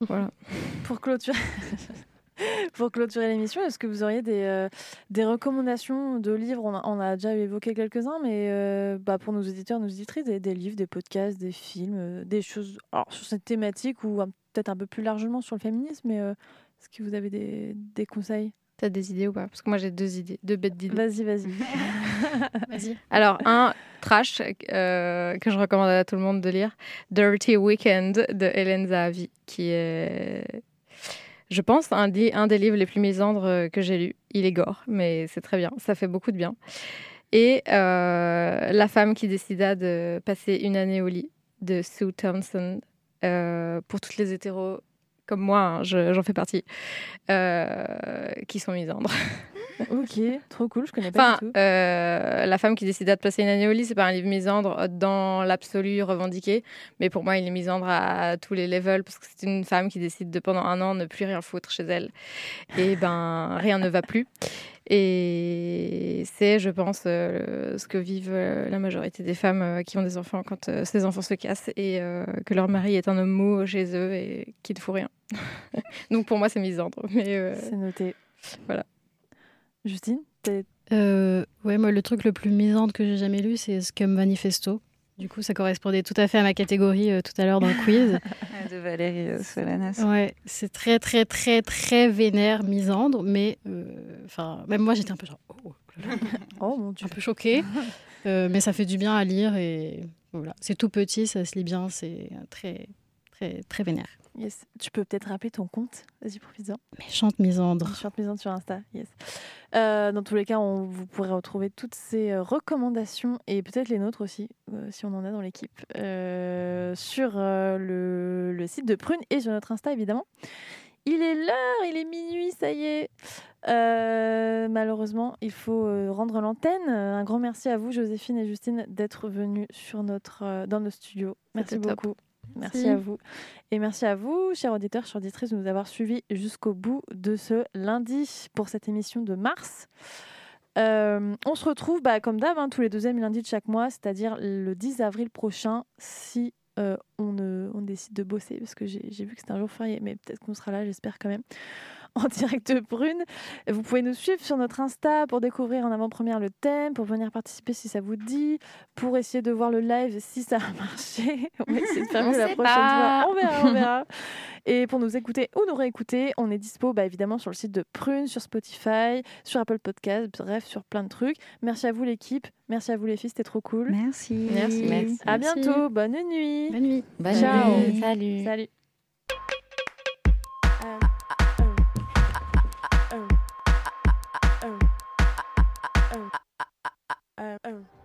Voilà. Pour clôturer, pour clôturer l'émission, est-ce que vous auriez des, euh, des recommandations de livres? On a, on a déjà évoqué quelques-uns, mais euh, bah, pour nos auditeurs, nos auditrices, des, des livres, des podcasts, des films, euh, des choses alors, sur cette thématique ou un- peut-être un peu plus largement sur le féminisme, mais euh, est-ce que vous avez des, des conseils? T'as des idées ou pas? Parce que moi j'ai deux idées, deux bêtes d'idées. Vas-y, vas-y. Vas-y. Alors, un trash euh, que je recommande à tout le monde de lire, Dirty Weekend de Hélène Zahavi, qui est, je pense, un, un des livres les plus misandres euh, que j'ai lu. Il est gore, mais c'est très bien, ça fait beaucoup de bien. Et euh, La femme qui décida de passer une année au lit de Sue Thompson. Euh, pour toutes les hétéros comme moi, hein, je- j'en fais partie, qui sont misandres. Ok, trop cool, je connais pas Enfin, du tout. euh, la femme qui décida de placer une année au lit, c'est pas un livre misandre dans l'absolu revendiqué, mais pour moi, il est misandre à tous les levels parce que c'est une femme qui décide de pendant un an ne plus rien foutre chez elle. Et ben, rien ne va plus. Et c'est, je pense, euh, ce que vivent euh, la majorité des femmes euh, qui ont des enfants quand euh, ces enfants se cassent et euh, que leur mari est un homme mou chez eux et qui ne fout rien. Donc pour moi, c'est misandre. Mais euh, C'est noté. Voilà. Justine, Euh, ouais, moi, le truc le plus misandre que j'ai jamais lu, c'est Scum Manifesto. Du coup, ça correspondait tout à fait à ma catégorie euh, tout à l'heure dans le quiz. de Valérie euh, Solanas. Ouais, c'est très, très, très, très vénère, misandre, mais euh, enfin, même moi, j'étais un peu genre, oh, oh mon dieu, un peu choquée, Euh, mais ça fait du bien à lire et voilà, c'est tout petit, ça se lit bien, c'est très, très, très vénère. Yes. Tu peux peut-être rappeler ton compte Vas-y, profite-en. Méchante misandre. Méchante misandre sur Insta, yes. Euh, dans tous les cas, on, vous pourrez retrouver toutes ces euh, recommandations et peut-être les nôtres aussi, euh, si on en a dans l'équipe, euh, sur le, le site de Prune et sur notre Insta évidemment. Il est l'heure, il est minuit, ça y est. Euh, malheureusement, il faut rendre l'antenne. Un grand merci à vous, Joséphine et Justine, d'être venues sur notre, dans nos studios. Merci top. Merci à vous. Et merci à vous, chers auditeurs, chers auditrices, de nous avoir suivis jusqu'au bout de ce lundi pour cette émission de mars. Euh, on se retrouve, bah, comme d'hab, hein, tous les deuxièmes lundis de chaque mois, c'est-à-dire le 10 avril prochain, si euh, on, on décide de bosser, parce que j'ai j'ai vu que c'était un jour férié, mais peut-être qu'on sera là, j'espère quand même, en direct de Brune. Vous pouvez nous suivre sur notre Insta pour découvrir en avant-première le thème, pour venir participer si ça vous dit, pour essayer de voir le live si ça a marché. On va essayer de faire mieux la prochaine pas. fois. On verra, on verra. Et pour nous écouter ou nous réécouter, on est dispo bah, évidemment sur le site de Prune, sur Spotify, sur Apple Podcast, bref, sur plein de trucs. Merci à vous l'équipe, merci à vous les filles, c'était trop cool. Merci. Merci. Merci. À Merci. bientôt, bonne nuit. Bonne nuit. Bonne Ciao. nuit. Salut. Salut. um, um.